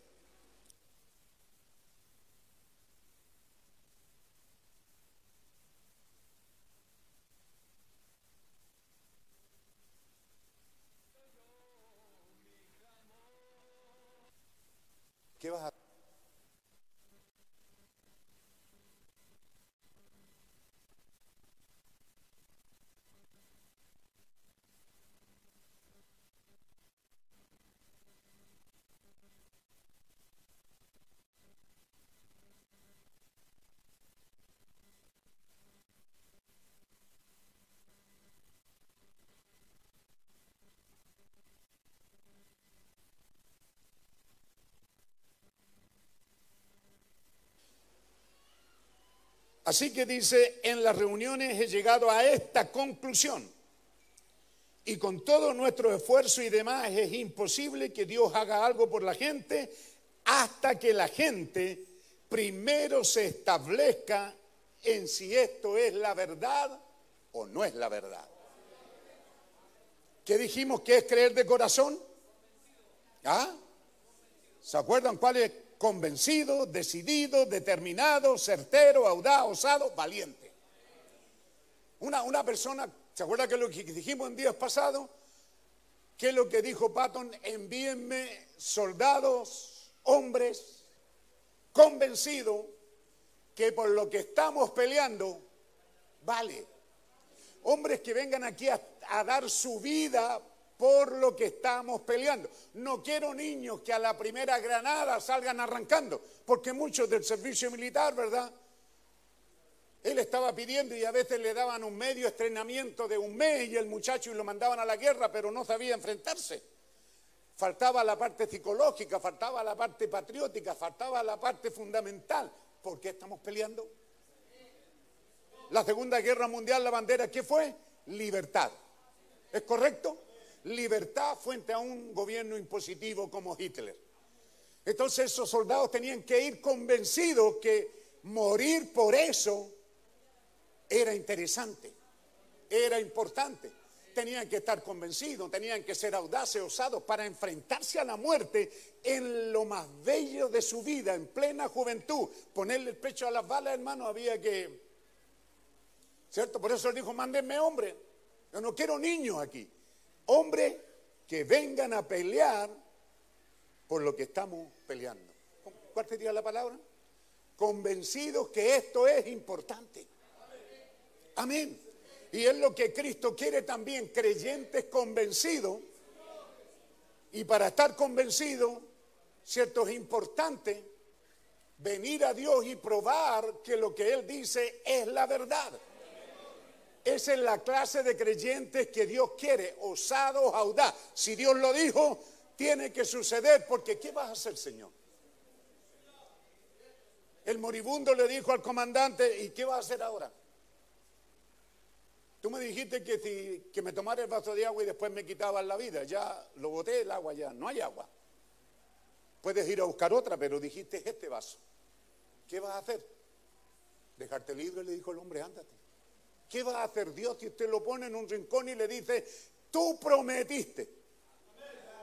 ¿Qué vas a Así que dice, en las reuniones he llegado a esta conclusión. Y con todo nuestro esfuerzo y demás es imposible que Dios haga algo por la gente hasta que la gente primero se establezca en si esto es la verdad o no es la verdad. ¿Qué dijimos que es creer de corazón? ¿Ah? ¿Se acuerdan cuál es? Convencido, decidido, determinado, certero, audaz, osado, valiente. Una, una persona, ¿se acuerda que lo que dijimos en días pasados? ¿Qué es lo que dijo Patton? Envíenme soldados, hombres, convencidos que por lo que estamos peleando, vale. Hombres que vengan aquí a, a dar su vida por lo que estamos peleando. No quiero niños que a la primera granada salgan arrancando, porque muchos del servicio militar, ¿verdad? Él estaba pidiendo y a veces le daban un medio entrenamiento de un mes y el muchacho y lo mandaban a la guerra, pero no sabía enfrentarse. Faltaba la parte psicológica, faltaba la parte patriótica, faltaba la parte fundamental. ¿Por qué estamos peleando? La Segunda Guerra Mundial, la bandera, ¿qué fue? Libertad. ¿Es correcto? Libertad frente a un gobierno impositivo como Hitler. Entonces esos soldados tenían que ir convencidos que morir por eso era interesante, era importante. Tenían que estar convencidos, tenían que ser audaces, osados para enfrentarse a la muerte en lo más bello de su vida, en plena juventud. Ponerle el pecho a las balas, hermano, había que... ¿Cierto? Por eso él dijo, mándenme hombre. Yo no quiero niños aquí hombres que vengan a pelear por lo que estamos peleando. ¿Cuál sería la palabra? Convencidos que esto es importante. Amén. Y es lo que Cristo quiere también, creyentes convencidos. Y para estar convencido, cierto, es importante venir a Dios y probar que lo que Él dice es la verdad. Esa es la clase de creyentes que Dios quiere, osados, audaz. Si Dios lo dijo, tiene que suceder, porque ¿qué vas a hacer, Señor? El moribundo le dijo al comandante, ¿y qué vas a hacer ahora? Tú me dijiste que, si, que me tomara el vaso de agua y después me quitaban la vida. Ya lo boté el agua, ya no hay agua. Puedes ir a buscar otra, pero dijiste este vaso. ¿Qué vas a hacer? Dejarte libre, le dijo el hombre, ándate. ¿Qué va a hacer Dios si usted lo pone en un rincón y le dice, tú prometiste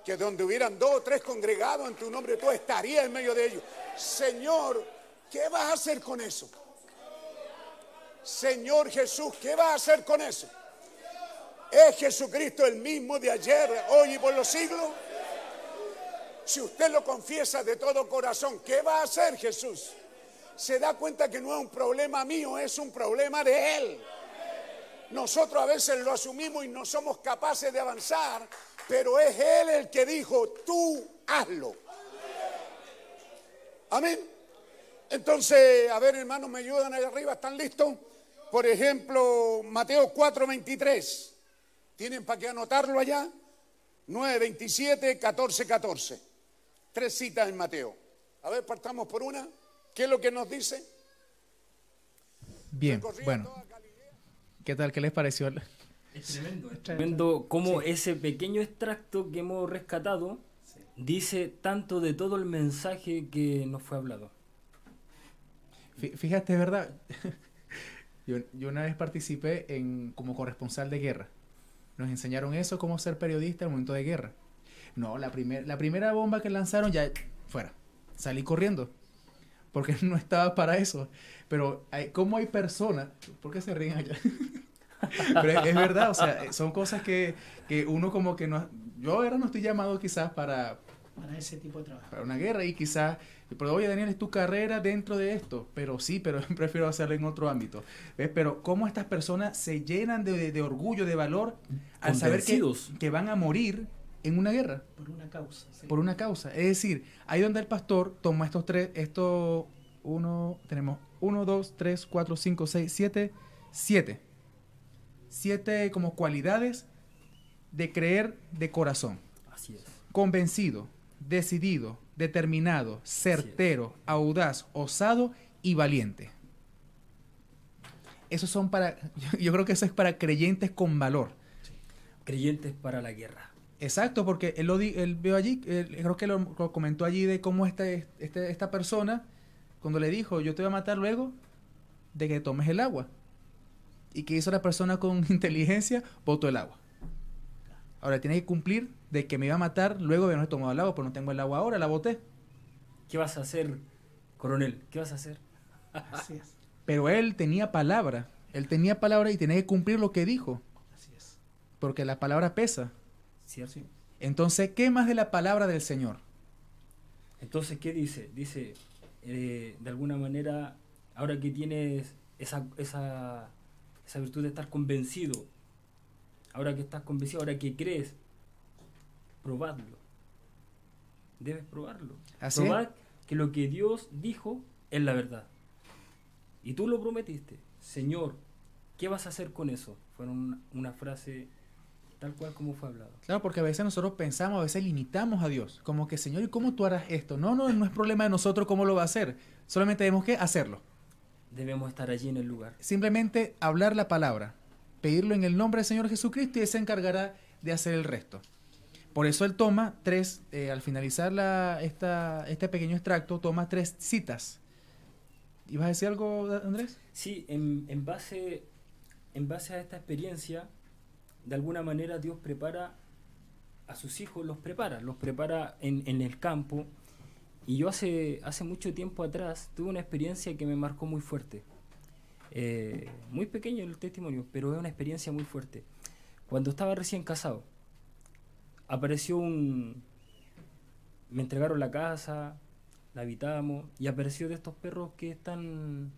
que donde hubieran dos o tres congregados en tu nombre, tú estarías en medio de ellos? Señor, ¿qué vas a hacer con eso? Señor Jesús, ¿qué vas a hacer con eso? ¿Es Jesucristo el mismo de ayer, hoy y por los siglos? Si usted lo confiesa de todo corazón, ¿qué va a hacer Jesús? Se da cuenta que no es un problema mío, es un problema de Él. Nosotros a veces lo asumimos y no somos capaces de avanzar, pero es Él el que dijo, tú hazlo. Amén. Entonces, a ver hermanos, me ayudan ahí arriba, ¿están listos? Por ejemplo, Mateo 4:23. ¿Tienen para qué anotarlo allá? 9, 27, 14, 14. Tres citas en Mateo. A ver, partamos por una. ¿Qué es lo que nos dice? Bien, bueno. ¿Qué tal? ¿Qué les pareció? Es tremendo, es tremendo cómo ese pequeño extracto que hemos rescatado dice tanto de todo el mensaje que nos fue hablado. Fíjate, es verdad. Yo, yo, una vez participé en, como corresponsal de guerra. Nos enseñaron eso, cómo ser periodista en el momento de guerra. No, la, primer, la primera bomba que lanzaron ya fuera. Salí corriendo. Porque no estaba para eso. Pero hay, ¿cómo hay personas? ¿Por qué se ríen allá? Pero es, verdad, o sea, son cosas que, que uno como que no... Yo ahora no estoy llamado quizás para... Para ese tipo de trabajo. Para una guerra y quizás... Pero oye, Daniel, es tu carrera dentro de esto. Pero sí, pero prefiero hacerlo en otro ámbito. ¿Ves? Pero cómo estas personas se llenan de, de orgullo, de valor, al saber que, que van a morir en una guerra. Por una causa. Sí. Por una causa. Es decir, ahí donde el pastor toma estos tres, estos, uno, tenemos uno, dos, tres, cuatro, cinco, seis, siete, siete. Siete como cualidades de creer de corazón. Así es. Convencido, decidido, determinado, certero, audaz, osado y valiente. Esos son para, yo creo que eso es para creyentes con valor. Creyentes para la guerra. Exacto, porque él, lo di, él vio allí, él, creo que lo, lo, comentó allí de cómo esta, este, esta persona, cuando le dijo, yo te voy a matar luego de que tomes el agua. ¿Y que hizo la persona con inteligencia? Botó el agua. Ahora tiene que cumplir de que me iba a matar luego de no haber tomado el agua, pero no tengo el agua ahora, la boté. ¿Qué vas a hacer, coronel? ¿Qué vas a hacer? Así es. Pero él tenía palabra, él tenía palabra y tenía que cumplir lo que dijo. Así es. Porque la palabra pesa. ¿Cierto? Entonces, ¿qué más de la palabra del Señor? Entonces, ¿qué dice? Dice, eh, de alguna manera, ahora que tienes esa, esa, esa virtud de estar convencido, ahora que estás convencido, ahora que crees, probadlo. Debes probarlo. ¿Así Probad que lo que Dios dijo es la verdad. Y tú lo prometiste. Señor, ¿qué vas a hacer con eso? Fueron una, una frase tal cual como fue hablado. Claro, porque a veces nosotros pensamos, a veces limitamos a Dios, como que Señor, ¿y cómo tú harás esto? No, no, no es problema de nosotros cómo lo va a hacer, solamente tenemos que hacerlo. Debemos estar allí en el lugar. Simplemente hablar la palabra, pedirlo en el nombre del Señor Jesucristo y Él se encargará de hacer el resto. Por eso Él toma tres, eh, al finalizar la, esta, este pequeño extracto, toma tres citas. ¿Ibas a decir algo, Andrés? Sí, en, en, base, en base a esta experiencia, de alguna manera Dios prepara a sus hijos, los prepara, los prepara en, en, el campo. Y yo hace, hace mucho tiempo atrás tuve una experiencia que me marcó muy fuerte. Eh, muy pequeño el testimonio, pero es una experiencia muy fuerte. Cuando estaba recién casado, apareció un... Me entregaron la casa, la habitamos, y apareció de estos perros que están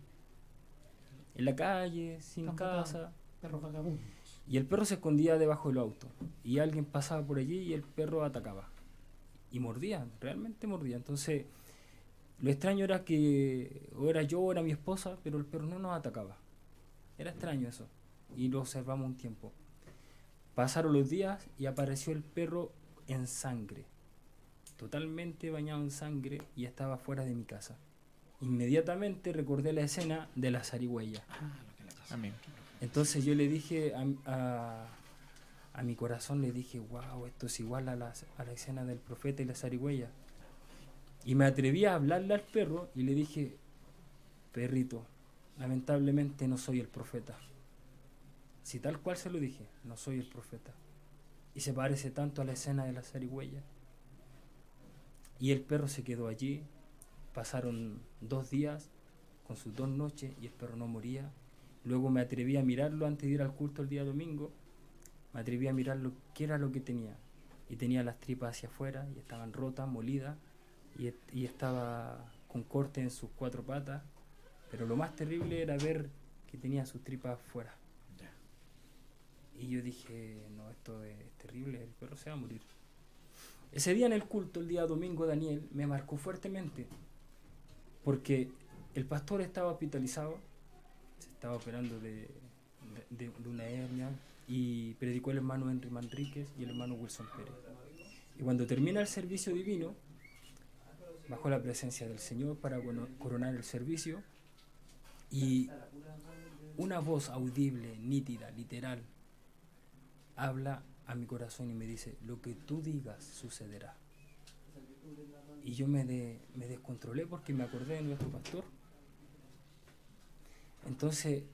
en la calle, sin Están casa. Perros vagabundos. Y el perro se escondía debajo del auto. Y alguien pasaba por allí y el perro atacaba. Y mordía, realmente mordía. Entonces, lo extraño era que o era yo o era mi esposa, pero el perro no nos atacaba. Era extraño eso. Y lo observamos un tiempo. Pasaron los días y apareció el perro en sangre. Totalmente bañado en sangre y estaba fuera de mi casa. Inmediatamente recordé la escena de la zarigüeya. Amén. Entonces yo le dije a, a, mi corazón, le dije, wow, esto es igual a la, a la escena del profeta y la zarigüeya. Y me atreví a hablarle al perro y le dije, perrito, lamentablemente no soy el profeta. Si tal cual se lo dije, no soy el profeta. Y se parece tanto a la escena de la zarigüeya. Y el perro se quedó allí, pasaron dos días con sus dos noches y el perro no moría. Luego me atreví a mirarlo antes de ir al culto el día domingo. Me atreví a mirarlo qué era lo que tenía. Y tenía las tripas hacia afuera y estaban rotas, molidas. Y, y estaba con corte en sus cuatro patas. Pero lo más terrible era ver que tenía sus tripas afuera. Y yo dije, no, esto es terrible, el perro se va a morir. Ese día en el culto, el día domingo, Daniel me marcó fuertemente, porque el pastor estaba hospitalizado, estaba operando de, de- una hernia, y predicó el hermano Henry Manríquez y el hermano Wilson Pérez. Y cuando termina el servicio divino, bajo la presencia del Señor para coronar el servicio, y una voz audible, nítida, literal, habla a mi corazón y me dice, lo que tú digas sucederá. Y yo me, de- me descontrolé porque me acordé de nuestro pastor. Entonces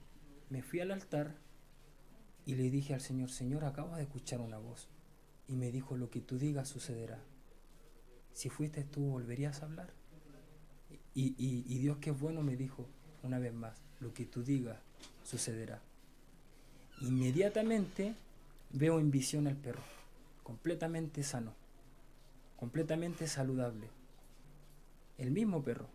me fui al altar y le dije al Señor, Señor, acabo de escuchar una voz. Y me dijo, lo que tú digas sucederá. Si fuiste tú, ¿volverías a hablar? Y, y- y Dios que es bueno me dijo una vez más, lo que tú digas sucederá. Inmediatamente veo en visión al perro, completamente sano, completamente saludable. El mismo perro.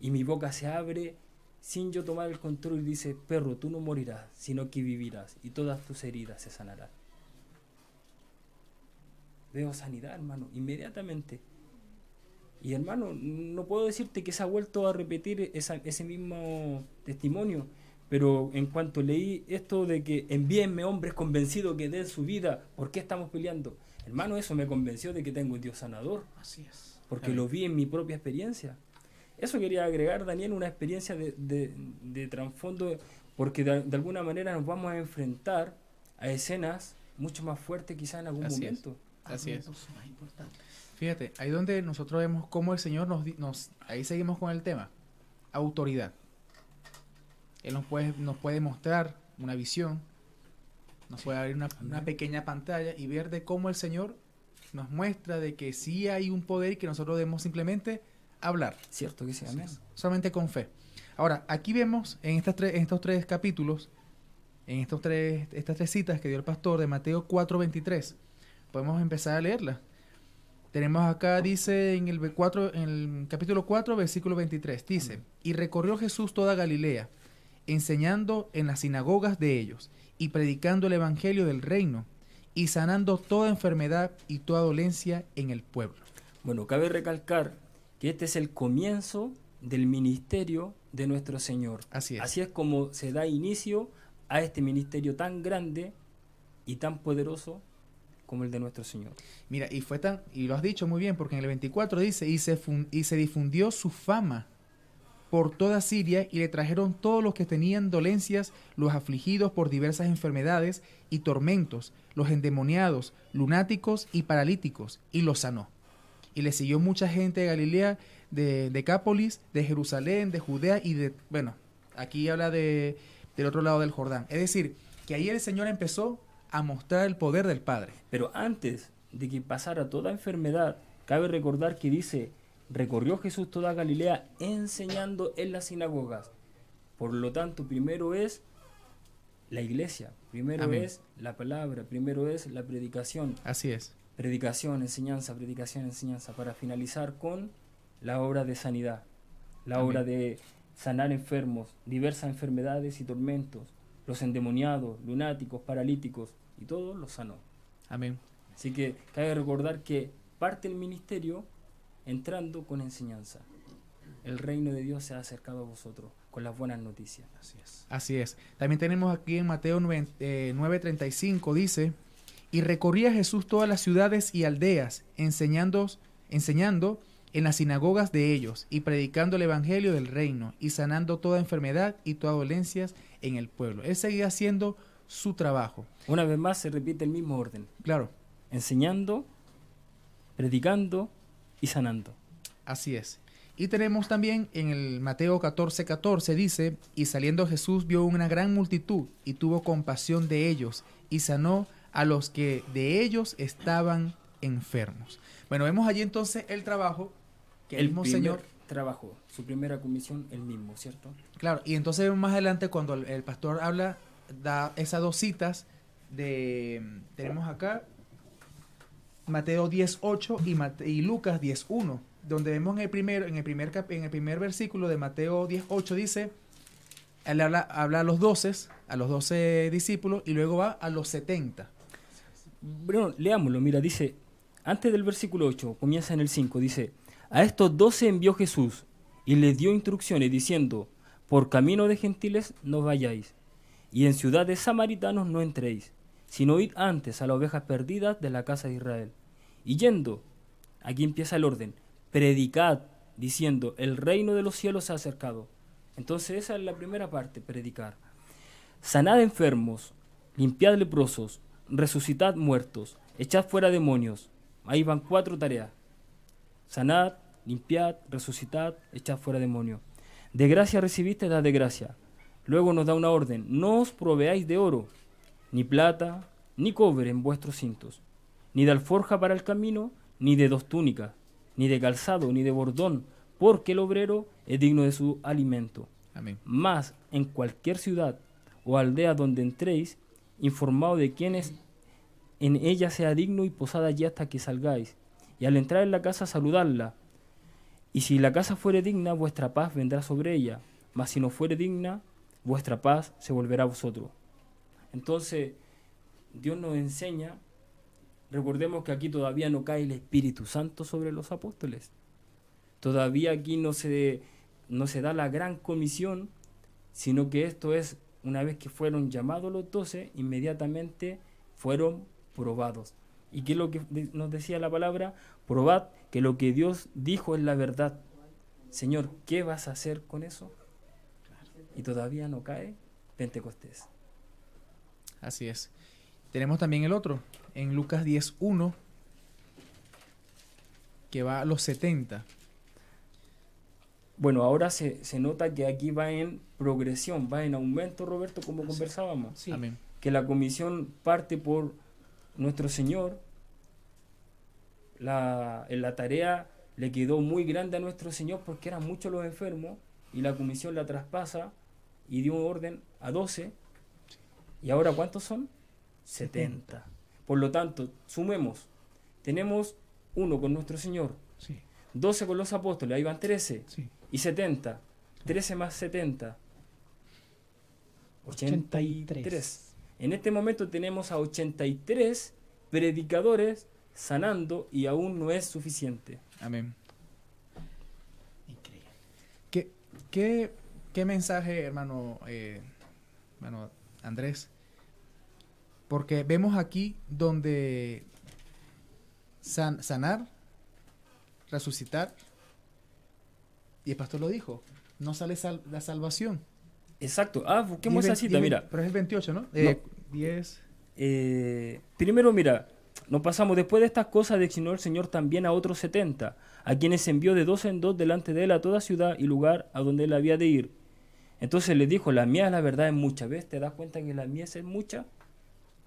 Y mi boca se abre sin yo tomar el control y dice, perro, tú no morirás, sino que vivirás y todas tus heridas se sanarán. Veo sanidad, hermano, inmediatamente. Y hermano, no puedo decirte que se ha vuelto a repetir esa- ese mismo testimonio, pero en cuanto leí esto de que envíenme hombres convencidos que den su vida, ¿por qué estamos peleando? Hermano, eso me convenció de que tengo un Dios sanador, Así es. porque lo vi en mi propia experiencia. Eso quería agregar, Daniel, una experiencia de, de- de trasfondo, porque de, de alguna manera nos vamos a enfrentar a escenas mucho más fuertes quizás en algún Así es. momento. Así es. Argumentos más. Fíjate, ahí donde nosotros vemos cómo el Señor nos, di- nos ahí seguimos con el tema, autoridad. Él nos puede, nos puede mostrar una visión, nos puede abrir una, una pequeña pantalla y ver de cómo el Señor nos muestra de que sí hay un poder y que nosotros debemos simplemente hablar, Cierto que sí, amén. solamente con fe. Ahora, aquí vemos en, estas tres, en estos tres capítulos, en estos tres, estas tres citas que dio el pastor de Mateo 4:23, podemos empezar a leerlas. Tenemos acá, dice en el, ve- cuatro- en el capítulo 4, versículo 23, dice, y recorrió Jesús toda Galilea, enseñando en las sinagogas de ellos, y predicando el evangelio del reino, y sanando toda enfermedad y toda dolencia en el pueblo. Bueno, cabe recalcar que este es el comienzo del ministerio de nuestro Señor. Así es. Así es como se da inicio a este ministerio tan grande y tan poderoso como el de nuestro Señor. Mira, y fue tan, y lo has dicho muy bien, porque en el 24 dice, y se, y se difundió su fama por toda Siria, y le trajeron todos los que tenían dolencias, los afligidos por diversas enfermedades y tormentos, los endemoniados, lunáticos y paralíticos, y los sanó. Y le siguió mucha gente de Galilea, de Decápolis, de Jerusalén, de Judea y de, bueno, aquí habla de, del otro lado del Jordán. Es decir, que ahí el Señor empezó a mostrar el poder del Padre. Pero antes de que pasara toda enfermedad, cabe recordar que dice, recorrió Jesús toda Galilea enseñando en las sinagogas. Por lo tanto, primero es la iglesia, primero Amén. es la palabra, primero es la predicación. Así es. Predicación, enseñanza, predicación, enseñanza, para finalizar con la obra de sanidad, la Amén. obra de sanar enfermos, diversas enfermedades y tormentos, los endemoniados, lunáticos, paralíticos, y todos los sanó. Amén. Así que cabe recordar que parte el ministerio entrando con enseñanza. El reino de Dios se ha acercado a vosotros con las buenas noticias. Así es. Así es. También tenemos aquí en Mateo 9, eh, 9:35 dice, y recorría Jesús todas las ciudades y aldeas, enseñando, enseñando en las sinagogas de ellos y predicando el evangelio del reino y sanando toda enfermedad y toda dolencias en el pueblo. Él seguía haciendo su trabajo. Una vez más se repite el mismo orden. Claro, Enseñando, predicando y sanando. Así es. Y tenemos también en el Mateo 14, 14 dice, y saliendo Jesús vio una gran multitud y tuvo compasión de ellos y sanó a los que de ellos estaban enfermos. Bueno, vemos allí entonces el trabajo que el, mismo Señor, trabajo, su primera comisión, el mismo, ¿cierto? claro, y entonces vemos más adelante cuando el, el pastor habla, da esas dos citas de, tenemos acá Mateo 10:8 y, Mate- y Lucas 10:1, donde vemos en el primer en el primer cap- en el primer versículo de Mateo 10:8 dice, Él habla, habla a los doce, a los doce discípulos, y luego va a los setenta. Bueno, leámoslo, mira, dice, antes del versículo 8, comienza en el 5, dice, a estos doce envió Jesús y les dio instrucciones diciendo, por camino de gentiles no vayáis, y en ciudades samaritanos no entréis, sino id antes a las ovejas perdidas de la casa de Israel. Y yendo, aquí empieza el orden, predicad, diciendo, el reino de los cielos se ha acercado. Entonces esa es la primera parte, predicar. Sanad enfermos, limpiad leprosos, resucitad muertos, echad fuera demonios. Ahí van cuatro tareas. Sanad, limpiad, resucitad, echad fuera demonios. De gracia recibiste, dad de gracia. Luego nos da una orden, no os proveáis de oro, ni plata, ni cobre en vuestros cintos, ni de alforja para el camino, ni de dos túnicas, ni de calzado, ni de bordón, porque el obrero es digno de su alimento. Amén. Mas en cualquier ciudad o aldea donde entréis, informado de quienes en ella sea digno y posada allí hasta que salgáis, y al entrar en la casa saludarla. Y si la casa fuere digna, vuestra paz vendrá sobre ella, mas si no fuere digna, vuestra paz se volverá a vosotros. Entonces, Dios nos enseña, recordemos que aquí todavía no cae el Espíritu Santo sobre los apóstoles. Todavía aquí no se, no se da la gran comisión, sino que esto es, una vez que fueron llamados los doce, inmediatamente fueron probados. ¿Y qué es lo que nos decía la palabra? Probad que lo que Dios dijo es la verdad. Señor, ¿qué vas a hacer con eso? Y todavía no cae Pentecostés. Así es. Tenemos también el otro, en Lucas 10.1, que va a los 70. Bueno, ahora se, se nota que aquí va en progresión, va en aumento, Roberto, como conversábamos. Sí. Amén. Que la comisión parte por nuestro Señor. La, en la tarea le quedó muy grande a nuestro Señor porque eran muchos los enfermos y la comisión la traspasa y dio orden a 12. ¿Y ahora cuántos son? 70. Por lo tanto, sumemos. Tenemos uno con nuestro Señor, Sí, 12 con los apóstoles, ahí van 13 sí. Y 70. 13 más 70. 83. En este momento tenemos a 83 predicadores sanando y aún no es suficiente. Amén. Increíble. ¿Qué, qué, qué mensaje, hermano, eh, hermano Andrés? Porque vemos aquí donde san- sanar, resucitar, y el pastor lo dijo, no sale sal- la salvación. Exacto. Ah, busquemos esa cita, mira. Pero es el 28, ¿no? Eh, 10. Eh, primero, mira, nos pasamos después de estas cosas, designó el Señor también a otros setenta, a quienes envió de dos en dos delante de él a toda ciudad y lugar a donde él había de ir. Entonces le dijo, la mía la verdad es mucha. ¿Ves? ¿Te das cuenta que la mía es mucha?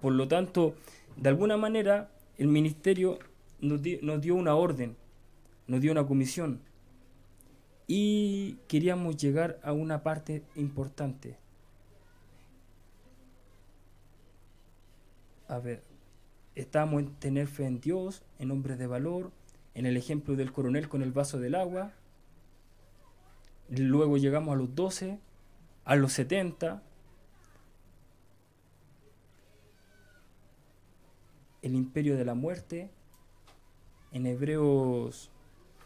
Por lo tanto, de alguna manera, el ministerio nos, di- nos dio una orden, nos dio una comisión. Y queríamos llegar a una parte importante. A ver, estamos en tener fe en Dios, en hombres de valor, en el ejemplo del coronel con el vaso del agua. Luego llegamos a los 12, a los 70. El imperio de la muerte, en Hebreos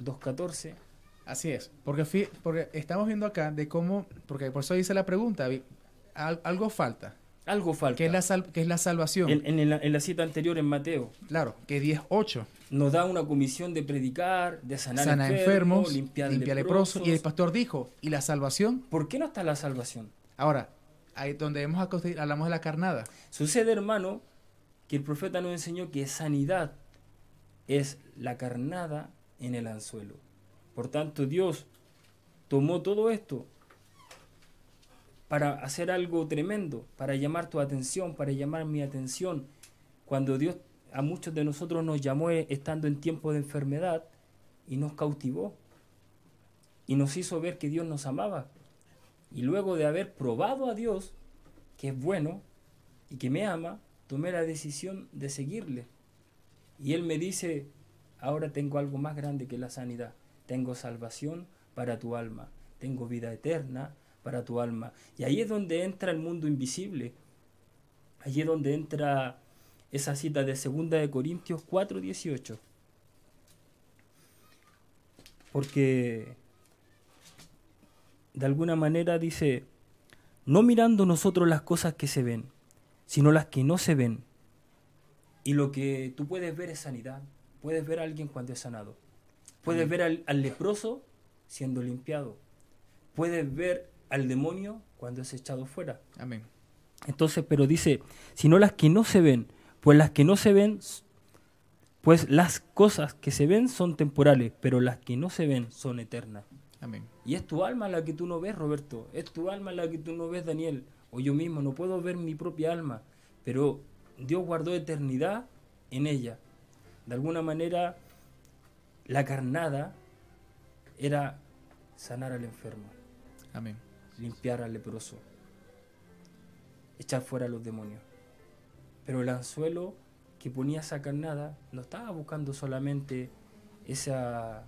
2.14. Así es, porque, estamos viendo acá de cómo, porque por eso dice la pregunta, al- algo falta, Algo falta. que es la, sal- que es la salvación. en, en la, en la cita anterior en Mateo, Claro, que 10.8, nos da una comisión de predicar, de sanar sana enfermos, enfermos, limpiar, limpia leprosos. leprosos, y el pastor dijo, ¿y la salvación? ¿Por qué no está la salvación? Ahora, ahí donde hemos hablamos de la carnada. Sucede, hermano, que el profeta nos enseñó que sanidad es la carnada en el anzuelo. Por tanto, Dios tomó todo esto para hacer algo tremendo, para llamar tu atención, para llamar mi atención. Cuando Dios a muchos de nosotros nos llamó eh, estando en tiempo de enfermedad y nos cautivó y nos hizo ver que Dios nos amaba. Y luego de haber probado a Dios, que es bueno y que me ama, tomé la decisión de seguirle. Y Él me dice, ahora tengo algo más grande que la sanidad. Tengo salvación para tu alma. Tengo vida eterna para tu alma. Y ahí es donde entra el mundo invisible. Allí es donde entra esa cita de 2 de Corintios 4:18. Porque de alguna manera dice, no mirando nosotros las cosas que se ven, sino las que no se ven. Y lo que tú puedes ver es sanidad. Puedes ver a alguien cuando es sanado. Puedes ver al, al leproso siendo limpiado. Puedes ver al demonio cuando es echado fuera. Amén. Entonces, pero dice, sino las que no se ven, pues las que no se ven, pues las cosas que se ven son temporales, pero las que no se ven son eternas. Amén. Y es tu alma la que tú no ves, Roberto. Es tu alma la que tú no ves, Daniel. O yo mismo no puedo ver mi propia alma. Pero Dios guardó eternidad en ella. De alguna manera, la carnada era sanar al enfermo, Amén. limpiar al leproso, echar fuera a los demonios. Pero el anzuelo que ponía esa carnada no estaba buscando solamente esa,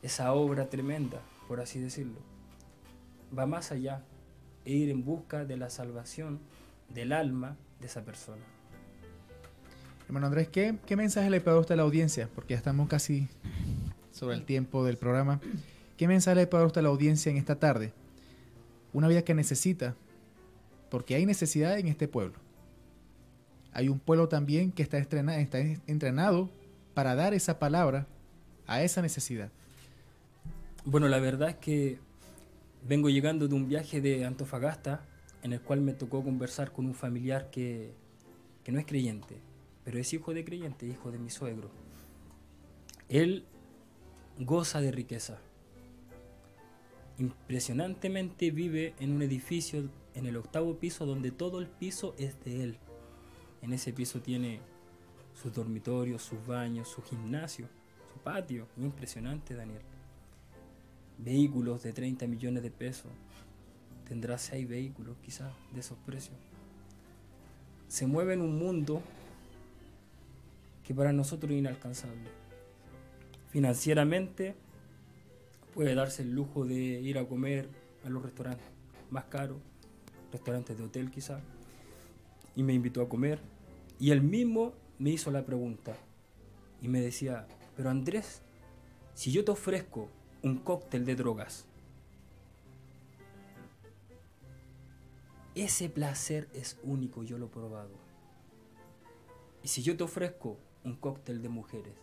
esa obra tremenda, por así decirlo. Va más allá e ir en busca de la salvación del alma de esa persona. Hermano Andrés, ¿qué, mensaje le puede usted a la audiencia? Porque ya estamos casi sobre el tiempo del programa. ¿Qué mensaje le puede usted a la audiencia en esta tarde? Una vida que necesita, porque hay necesidad en este pueblo. Hay un pueblo también que está, estrena- está entrenado para dar esa palabra a esa necesidad. Bueno, la verdad es que vengo llegando de un viaje de Antofagasta en el cual me tocó conversar con un familiar que, que no es creyente, pero es hijo de creyente, hijo de mi suegro. Él goza de riqueza. Impresionantemente vive en un edificio en el octavo piso donde todo el piso es de él. En ese piso tiene sus dormitorios, sus baños, su gimnasio, su patio. Impresionante, Daniel vehículos de 30 millones de pesos. Tendrá 6 vehículos quizás de esos precios. Se mueve en un mundo que para nosotros es inalcanzable. Financieramente puede darse el lujo de ir a comer a los restaurantes más caros, restaurantes de hotel quizás, y me invitó a comer. Y él mismo me hizo la pregunta y me decía, pero Andrés, si yo te ofrezco un cóctel de drogas. Ese placer es único, yo lo he probado. Y si yo te ofrezco un cóctel de mujeres,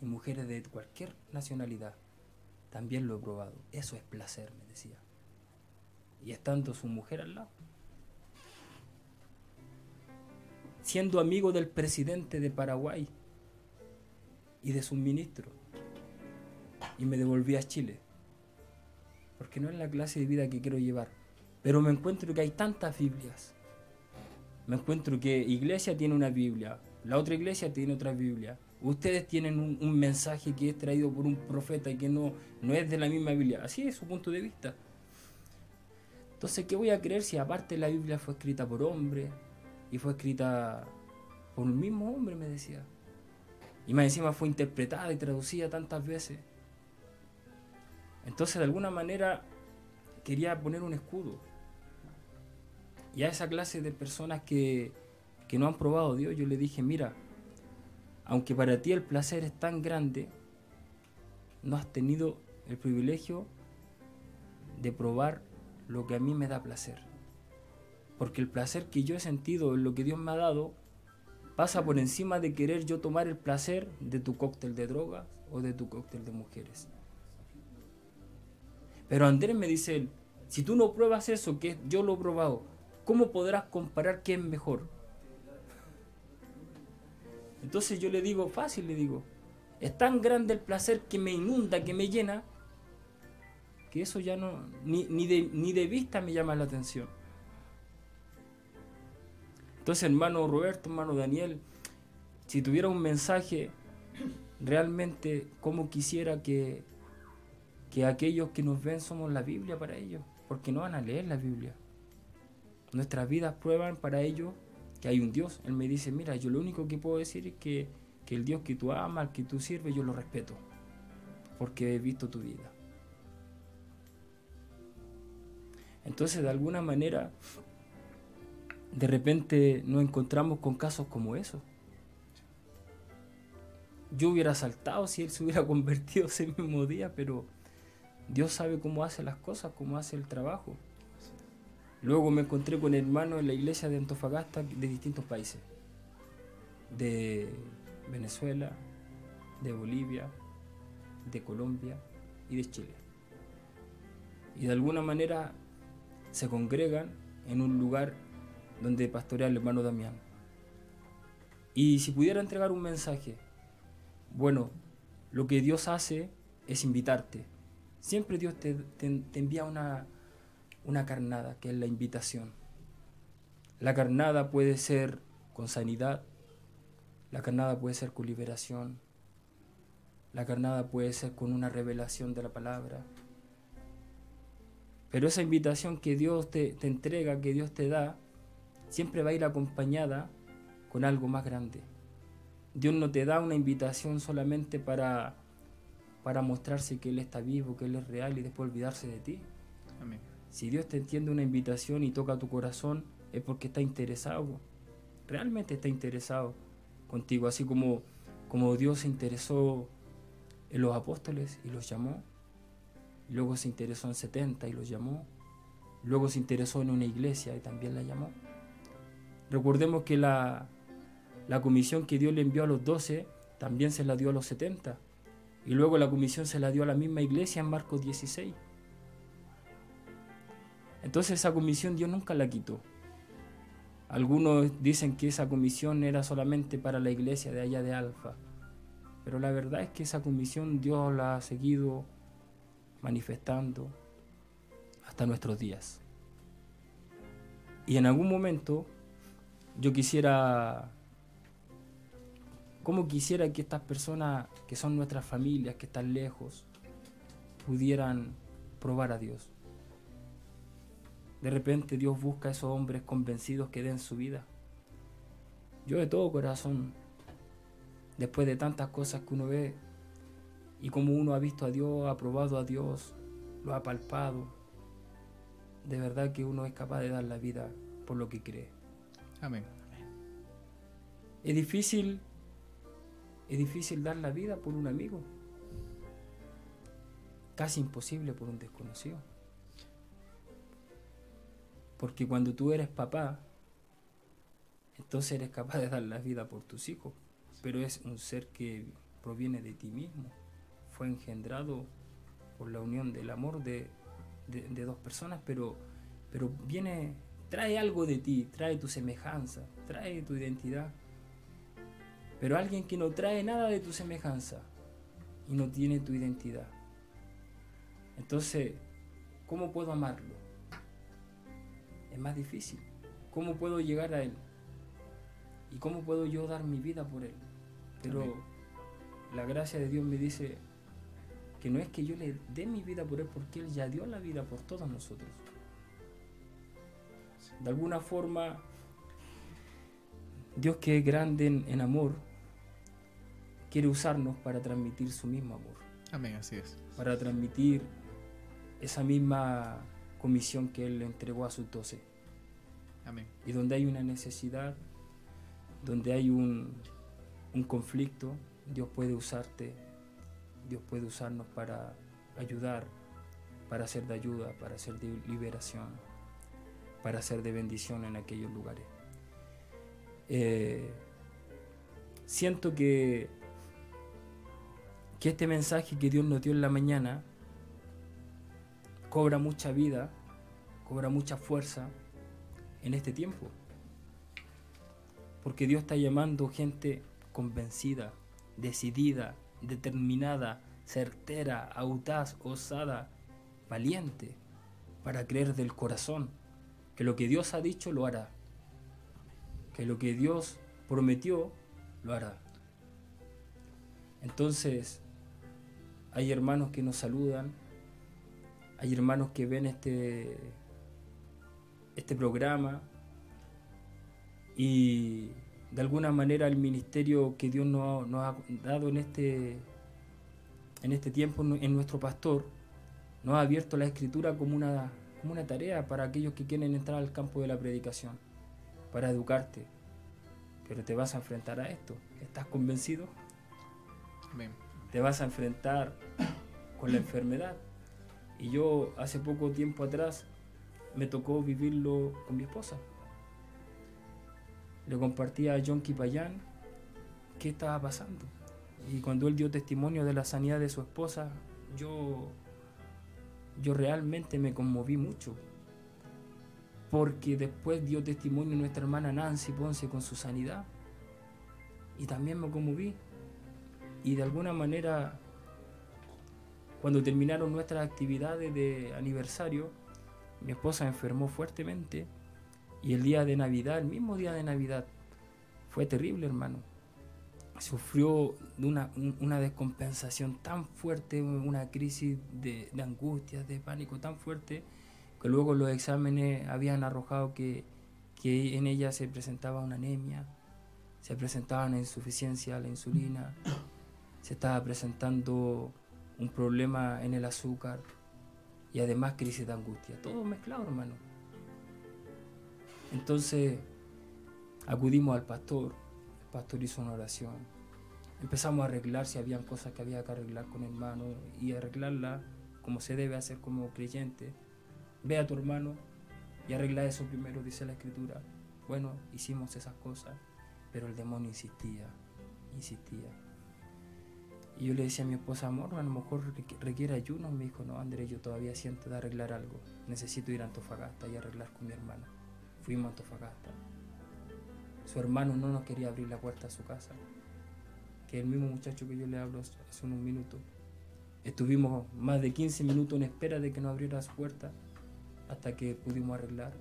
y mujeres de cualquier nacionalidad, también lo he probado. Eso es placer, me decía. Y estando su mujer al lado. Siendo amigo del presidente de Paraguay y de sus ministros y me devolví a Chile. Porque no es la clase de vida que quiero llevar. Pero me encuentro que hay tantas Biblias. Me encuentro que iglesia tiene una Biblia, la otra iglesia tiene otra Biblia. Ustedes tienen un, mensaje que es traído por un profeta y que no, no es de la misma Biblia. Así es su punto de vista. Entonces, ¿qué voy a creer si aparte la Biblia fue escrita por hombre y fue escrita por un mismo hombre, me decía? Y más encima fue interpretada y traducida tantas veces. Entonces, de alguna manera, quería poner un escudo. Y a esa clase de personas que, que no han probado Dios, yo le dije, mira, aunque para ti el placer es tan grande, no has tenido el privilegio de probar lo que a mí me da placer. Porque el placer que yo he sentido en lo que Dios me ha dado pasa por encima de querer yo tomar el placer de tu cóctel de drogas o de tu cóctel de mujeres. Pero Andrés me dice él, si tú no pruebas eso, que yo lo he probado, ¿cómo podrás comparar qué es mejor? Entonces yo le digo, fácil le digo, es tan grande el placer que me inunda, que me llena, que eso ya no, ni, ni, de, ni de vista me llama la atención. Entonces, hermano Roberto, hermano Daniel, si tuviera un mensaje, realmente, como quisiera que, que aquellos que nos ven somos la Biblia para ellos, porque no van a leer la Biblia. Nuestras vidas prueban para ellos hay un Dios. Él me dice, mira, yo lo único que puedo decir es que, que el Dios que tú amas, que tú sirves, yo lo respeto, porque he visto tu vida. Entonces, de alguna manera, de repente nos encontramos con casos como esos. Yo hubiera saltado si él se hubiera convertido ese mismo día, pero Dios sabe cómo hace las cosas, cómo hace el trabajo. Luego me encontré con hermanos en la iglesia de Antofagasta de distintos países. De Venezuela, de Bolivia, de Colombia y de Chile. Y de alguna manera se congregan en un lugar donde pastorea el hermano Damián. Y si pudiera entregar un mensaje, bueno, lo que Dios hace es invitarte. Siempre Dios te, envía una, una carnada, que es la invitación. La carnada puede ser con sanidad, la carnada puede ser con liberación, la carnada puede ser con una revelación de la palabra. Pero esa invitación que Dios te, te entrega, que Dios te da, siempre va a ir acompañada con algo más grande. Dios no te da una invitación solamente para, para mostrarse que Él está vivo, que Él es real y después olvidarse de ti. Amén. Si Dios te entiende una invitación y toca tu corazón, es porque está interesado. Realmente está interesado contigo, así como, como Dios se interesó en los apóstoles y los llamó. Luego se interesó en 70 y los llamó. Luego se interesó en una iglesia y también la llamó. Recordemos que la, la comisión que Dios le envió a los 12 también se la dio a los 70. Y luego la comisión se la dio a la misma iglesia en Marcos 16. Entonces esa comisión Dios nunca la quitó. Algunos dicen que esa comisión era solamente para la iglesia de allá de Alfa. Pero la verdad es que esa comisión Dios la ha seguido manifestando hasta nuestros días. Y en algún momento yo quisiera, como quisiera que estas personas que son nuestras familias, que están lejos, pudieran probar a Dios. De repente Dios busca a esos hombres convencidos que den su vida. Yo de todo corazón, después de tantas cosas que uno ve, y como uno ha visto a Dios, ha probado a Dios, lo ha palpado, de verdad que uno es capaz de dar la vida por lo que cree. Amén. Es difícil, es difícil dar la vida por un amigo. Casi imposible por un desconocido. Porque cuando tú eres papá, entonces eres capaz de dar la vida por tus hijos. Pero es un ser que proviene de ti mismo. Fue engendrado por la unión del amor de, de- de dos personas, pero, pero viene, trae algo de ti, trae tu semejanza, trae tu identidad. Pero alguien que no trae nada de tu semejanza y no tiene tu identidad. Entonces, ¿cómo puedo amarlo? Es más difícil. ¿Cómo puedo llegar a él? ¿Y cómo puedo yo dar mi vida por él? Pero Amén. la gracia de Dios me dice que no es que yo le dé mi vida por él, porque él ya dio la vida por todos nosotros. De alguna forma, Dios que es grande en, en amor, quiere usarnos para transmitir su mismo amor, Amén, así es. para transmitir esa misma comisión que Él le entregó a sus doce. Amén. Y donde hay una necesidad, donde hay un, un conflicto, Dios puede usarte, Dios puede usarnos para ayudar, para ser de ayuda, para ser de liberación, para ser de bendición en aquellos lugares. Eh, siento que, que este mensaje que Dios nos dio en la mañana cobra mucha vida, cobra mucha fuerza en este tiempo. Porque Dios está llamando gente convencida, decidida, determinada, certera, audaz, osada, valiente, para creer del corazón que lo que Dios ha dicho lo hará, que lo que Dios prometió lo hará. Entonces, hay hermanos que nos saludan, hay hermanos que ven este, este programa y de alguna manera el ministerio que Dios nos ha, nos ha dado en este, en este tiempo en nuestro pastor nos ha abierto la escritura como una, como una tarea para aquellos que quieren entrar al campo de la predicación, para educarte. Pero te vas a enfrentar a esto. ¿Estás convencido? Amén. Te vas a enfrentar con la enfermedad. Y yo hace poco tiempo atrás me tocó vivirlo con mi esposa. Le compartí a John Kipayán qué estaba pasando. Y cuando él dio testimonio de la sanidad de su esposa, yo, yo realmente me conmoví mucho. Porque después dio testimonio nuestra hermana Nancy Ponce con su sanidad. Y también me conmoví. Y de alguna manera, cuando terminaron nuestras actividades de aniversario, mi esposa enfermó fuertemente. Y el día de Navidad, el mismo día de Navidad, fue terrible, hermano sufrió una, un- una descompensación tan fuerte, una crisis de, de angustia, de pánico tan fuerte, que luego los exámenes habían arrojado que, que en ella se presentaba una anemia, se presentaba una insuficiencia a la insulina, se estaba presentando un problema en el azúcar y además crisis de angustia, todo mezclado, hermano. Entonces acudimos al pastor, el pastor hizo una oración. Empezamos a arreglar si habían cosas que había que arreglar con hermano y arreglarla como se debe hacer como creyente. Ve a tu hermano y arregla eso primero, dice la escritura. Bueno, hicimos esas cosas, pero el demonio insistía, insistía. Y yo le decía a mi esposa, amor, a lo mejor requ- requiere ayuno. Me dijo, no, Andrés, yo todavía siento de arreglar algo. Necesito ir a Antofagasta y arreglar con mi hermana. Fuimos a Antofagasta. Su hermano no nos quería abrir la puerta a su casa. Que el mismo muchacho que yo le hablo hace unos minutos. Estuvimos más de 15 minutos en espera de que nos abriera su puerta hasta que pudimos arreglar.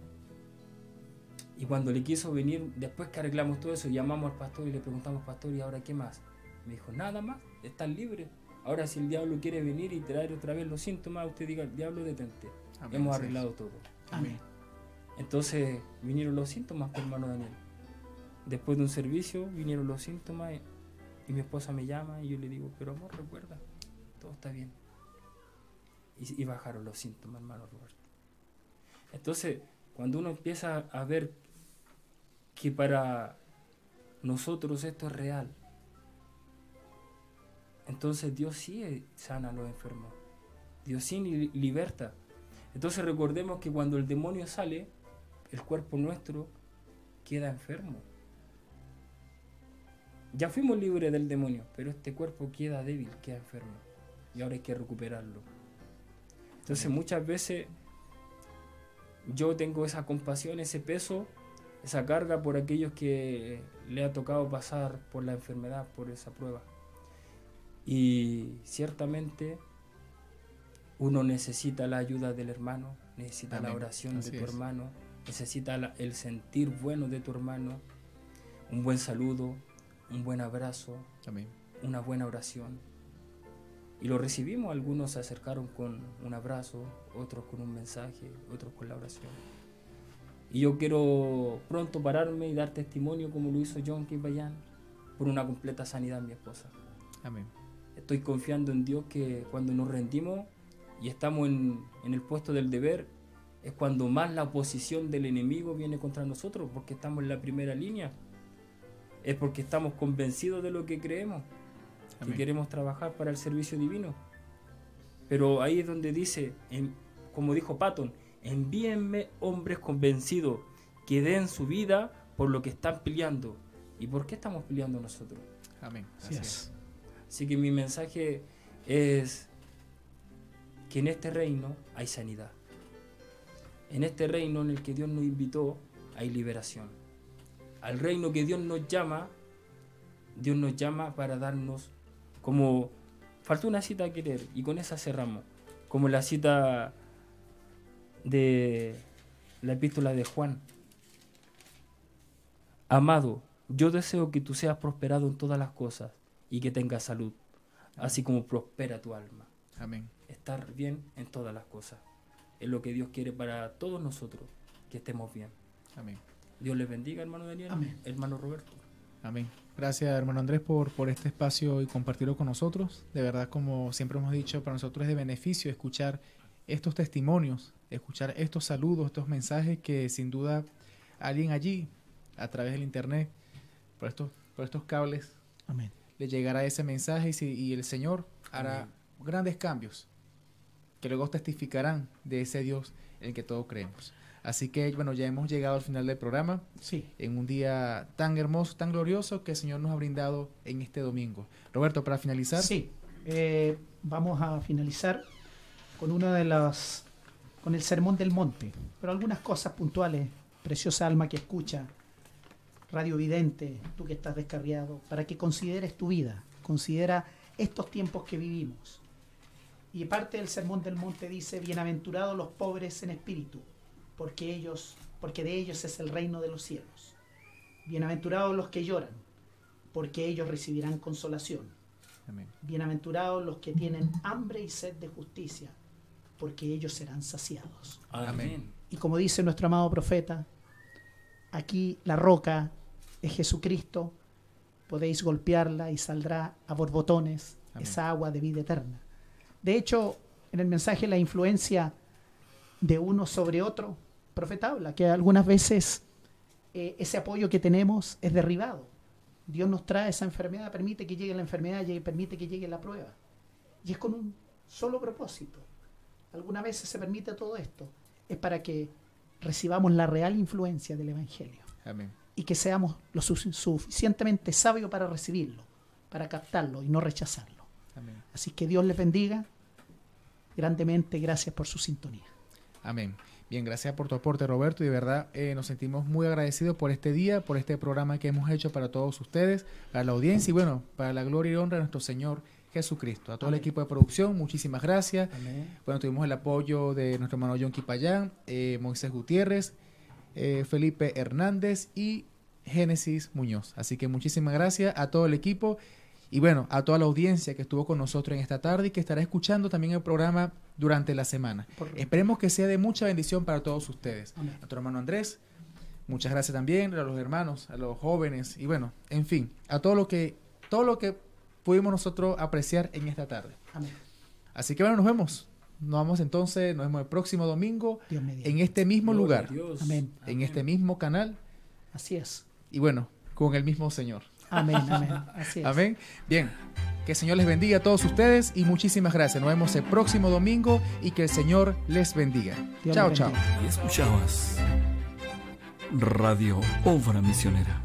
Y cuando le quiso venir, después que arreglamos todo eso, llamamos al pastor y le preguntamos, pastor, ¿y ahora qué más? Me dijo, nada más, estás libre. Ahora si el diablo quiere venir y traer otra vez los síntomas, usted diga, diablo, detente. Amén, Hemos arreglado todo. Amén. Entonces vinieron los síntomas, pues, hermano Daniel. Después de un servicio vinieron los síntomas y, y mi esposa me llama y yo le digo, pero amor, recuerda, todo está bien. Y, y bajaron los síntomas, hermano Roberto. Entonces, cuando uno empieza a ver que para nosotros esto es real, entonces Dios sí sana a los enfermos. Dios sí li- liberta. Entonces recordemos que cuando el demonio sale, el cuerpo nuestro queda enfermo. Ya fuimos libres del demonio, pero este cuerpo queda débil, queda enfermo. Y ahora hay que recuperarlo. Entonces muchas veces yo tengo esa compasión, ese peso, esa carga por aquellos que le ha tocado pasar por la enfermedad, por esa prueba. Y ciertamente uno necesita la ayuda del hermano, necesita la Amén. oración Así de tu es. hermano, necesita la- el sentir bueno de tu hermano, un buen saludo, un buen abrazo, Amén. una buena oración. Y lo recibimos, algunos se acercaron con un abrazo, otros con un mensaje, otros con la oración. Y yo quiero pronto pararme y dar testimonio como lo hizo John Kibayan por una completa sanidad en mi esposa. Amén. Estoy confiando en Dios que cuando nos rendimos y estamos en, en el puesto del deber, es cuando más la oposición del enemigo viene contra nosotros, porque estamos en la primera línea. Es porque estamos convencidos de lo que creemos, que Amén. queremos trabajar para el servicio divino. Pero ahí es donde dice, en- como dijo Patton, envíenme hombres convencidos que den su vida por lo que están peleando. ¿Y por qué estamos peleando nosotros? Amén. Así es. Así que mi mensaje es que en este reino hay sanidad. En este reino en el que Dios nos invitó hay liberación. Al reino que Dios nos llama, Dios nos llama para darnos como... Faltó una cita que leer y con esa cerramos. Como la cita de la epístola de Juan. Amado, yo deseo que tú seas prosperado en todas las cosas y que tengas salud, así como prospera tu alma. Amén. Estar bien en todas las cosas. Es lo que Dios quiere para todos nosotros, que estemos bien. Amén. Dios les bendiga, hermano Daniel, Amén. hermano Roberto. Amén. Gracias, hermano Andrés, por, por este espacio y compartirlo con nosotros. De verdad, como siempre hemos dicho, para nosotros es de beneficio escuchar estos testimonios, escuchar estos saludos, estos mensajes que sin duda alguien allí, a través del internet, por estos, por estos cables, Amén. Le llegará ese mensaje y, si- y el Señor hará grandes cambios que luego testificarán de ese Dios en el que todos creemos. Así que, bueno, ya hemos llegado al final del programa Sí. en un día tan hermoso, tan glorioso que el Señor nos ha brindado en este domingo. Roberto, para finalizar. Sí, eh, vamos a finalizar con una de las, con el sermón del monte, pero algunas cosas puntuales, preciosa alma que escucha, radio vidente, tú que estás descarriado, para que consideres tu vida, considera estos tiempos que vivimos. Y parte del sermón del monte dice, bienaventurados los pobres en espíritu, porque ellos, porque de ellos es el reino de los cielos. Bienaventurados los que lloran, porque ellos recibirán consolación. Amén. Bienaventurados los que tienen hambre y sed de justicia, porque ellos serán saciados. Amén. Y como dice nuestro amado profeta, aquí la roca es Jesucristo, podéis golpearla y saldrá a borbotones Amén. esa agua de vida eterna. De hecho, en el mensaje la influencia de uno sobre otro, profeta habla que algunas veces eh, ese apoyo que tenemos es derribado. Dios nos trae esa enfermedad, permite que llegue la enfermedad, llegue- permite que llegue la prueba. Y es con un solo propósito. Algunas veces se permite todo esto. Es para que recibamos la real influencia del Evangelio Amén. y que seamos lo su- suficientemente sabios para recibirlo, para captarlo y no rechazarlo. Amén. Así que Dios les bendiga grandemente. Gracias por su sintonía. Amén. Bien, gracias por tu aporte, Roberto. Y de verdad eh, nos sentimos muy agradecidos por este día, por este programa que hemos hecho para todos ustedes, para la audiencia y bueno, para la gloria y honra de nuestro Señor Jesucristo. A todo el equipo de producción, muchísimas gracias. Amén. Bueno, tuvimos el apoyo de nuestro hermano John Quipayán, eh, Moisés Gutiérrez, eh, Felipe Hernández y Génesis Muñoz. Así que muchísimas gracias a todo el equipo y bueno, a toda la audiencia que estuvo con nosotros en esta tarde y que estará escuchando también el programa durante la semana. Esperemos que sea de mucha bendición para todos ustedes. Amén. A tu hermano Andrés, muchas gracias también a los hermanos, a los jóvenes y bueno, en fin, a todo lo que todo lo que pudimos nosotros apreciar en esta tarde. Amén. Así que bueno, nos vemos. Nos vamos entonces, nos vemos el próximo domingo en este mismo lugar, Dios. Amén. en este mismo canal Así es. y bueno, con el mismo Señor. Amén, amén. Así es. Amén. Bien, que el Señor les bendiga a todos ustedes y muchísimas gracias. Nos vemos el próximo domingo y que el Señor les bendiga. Dios chao, chao. Y escuchabas Radio Obra Misionera.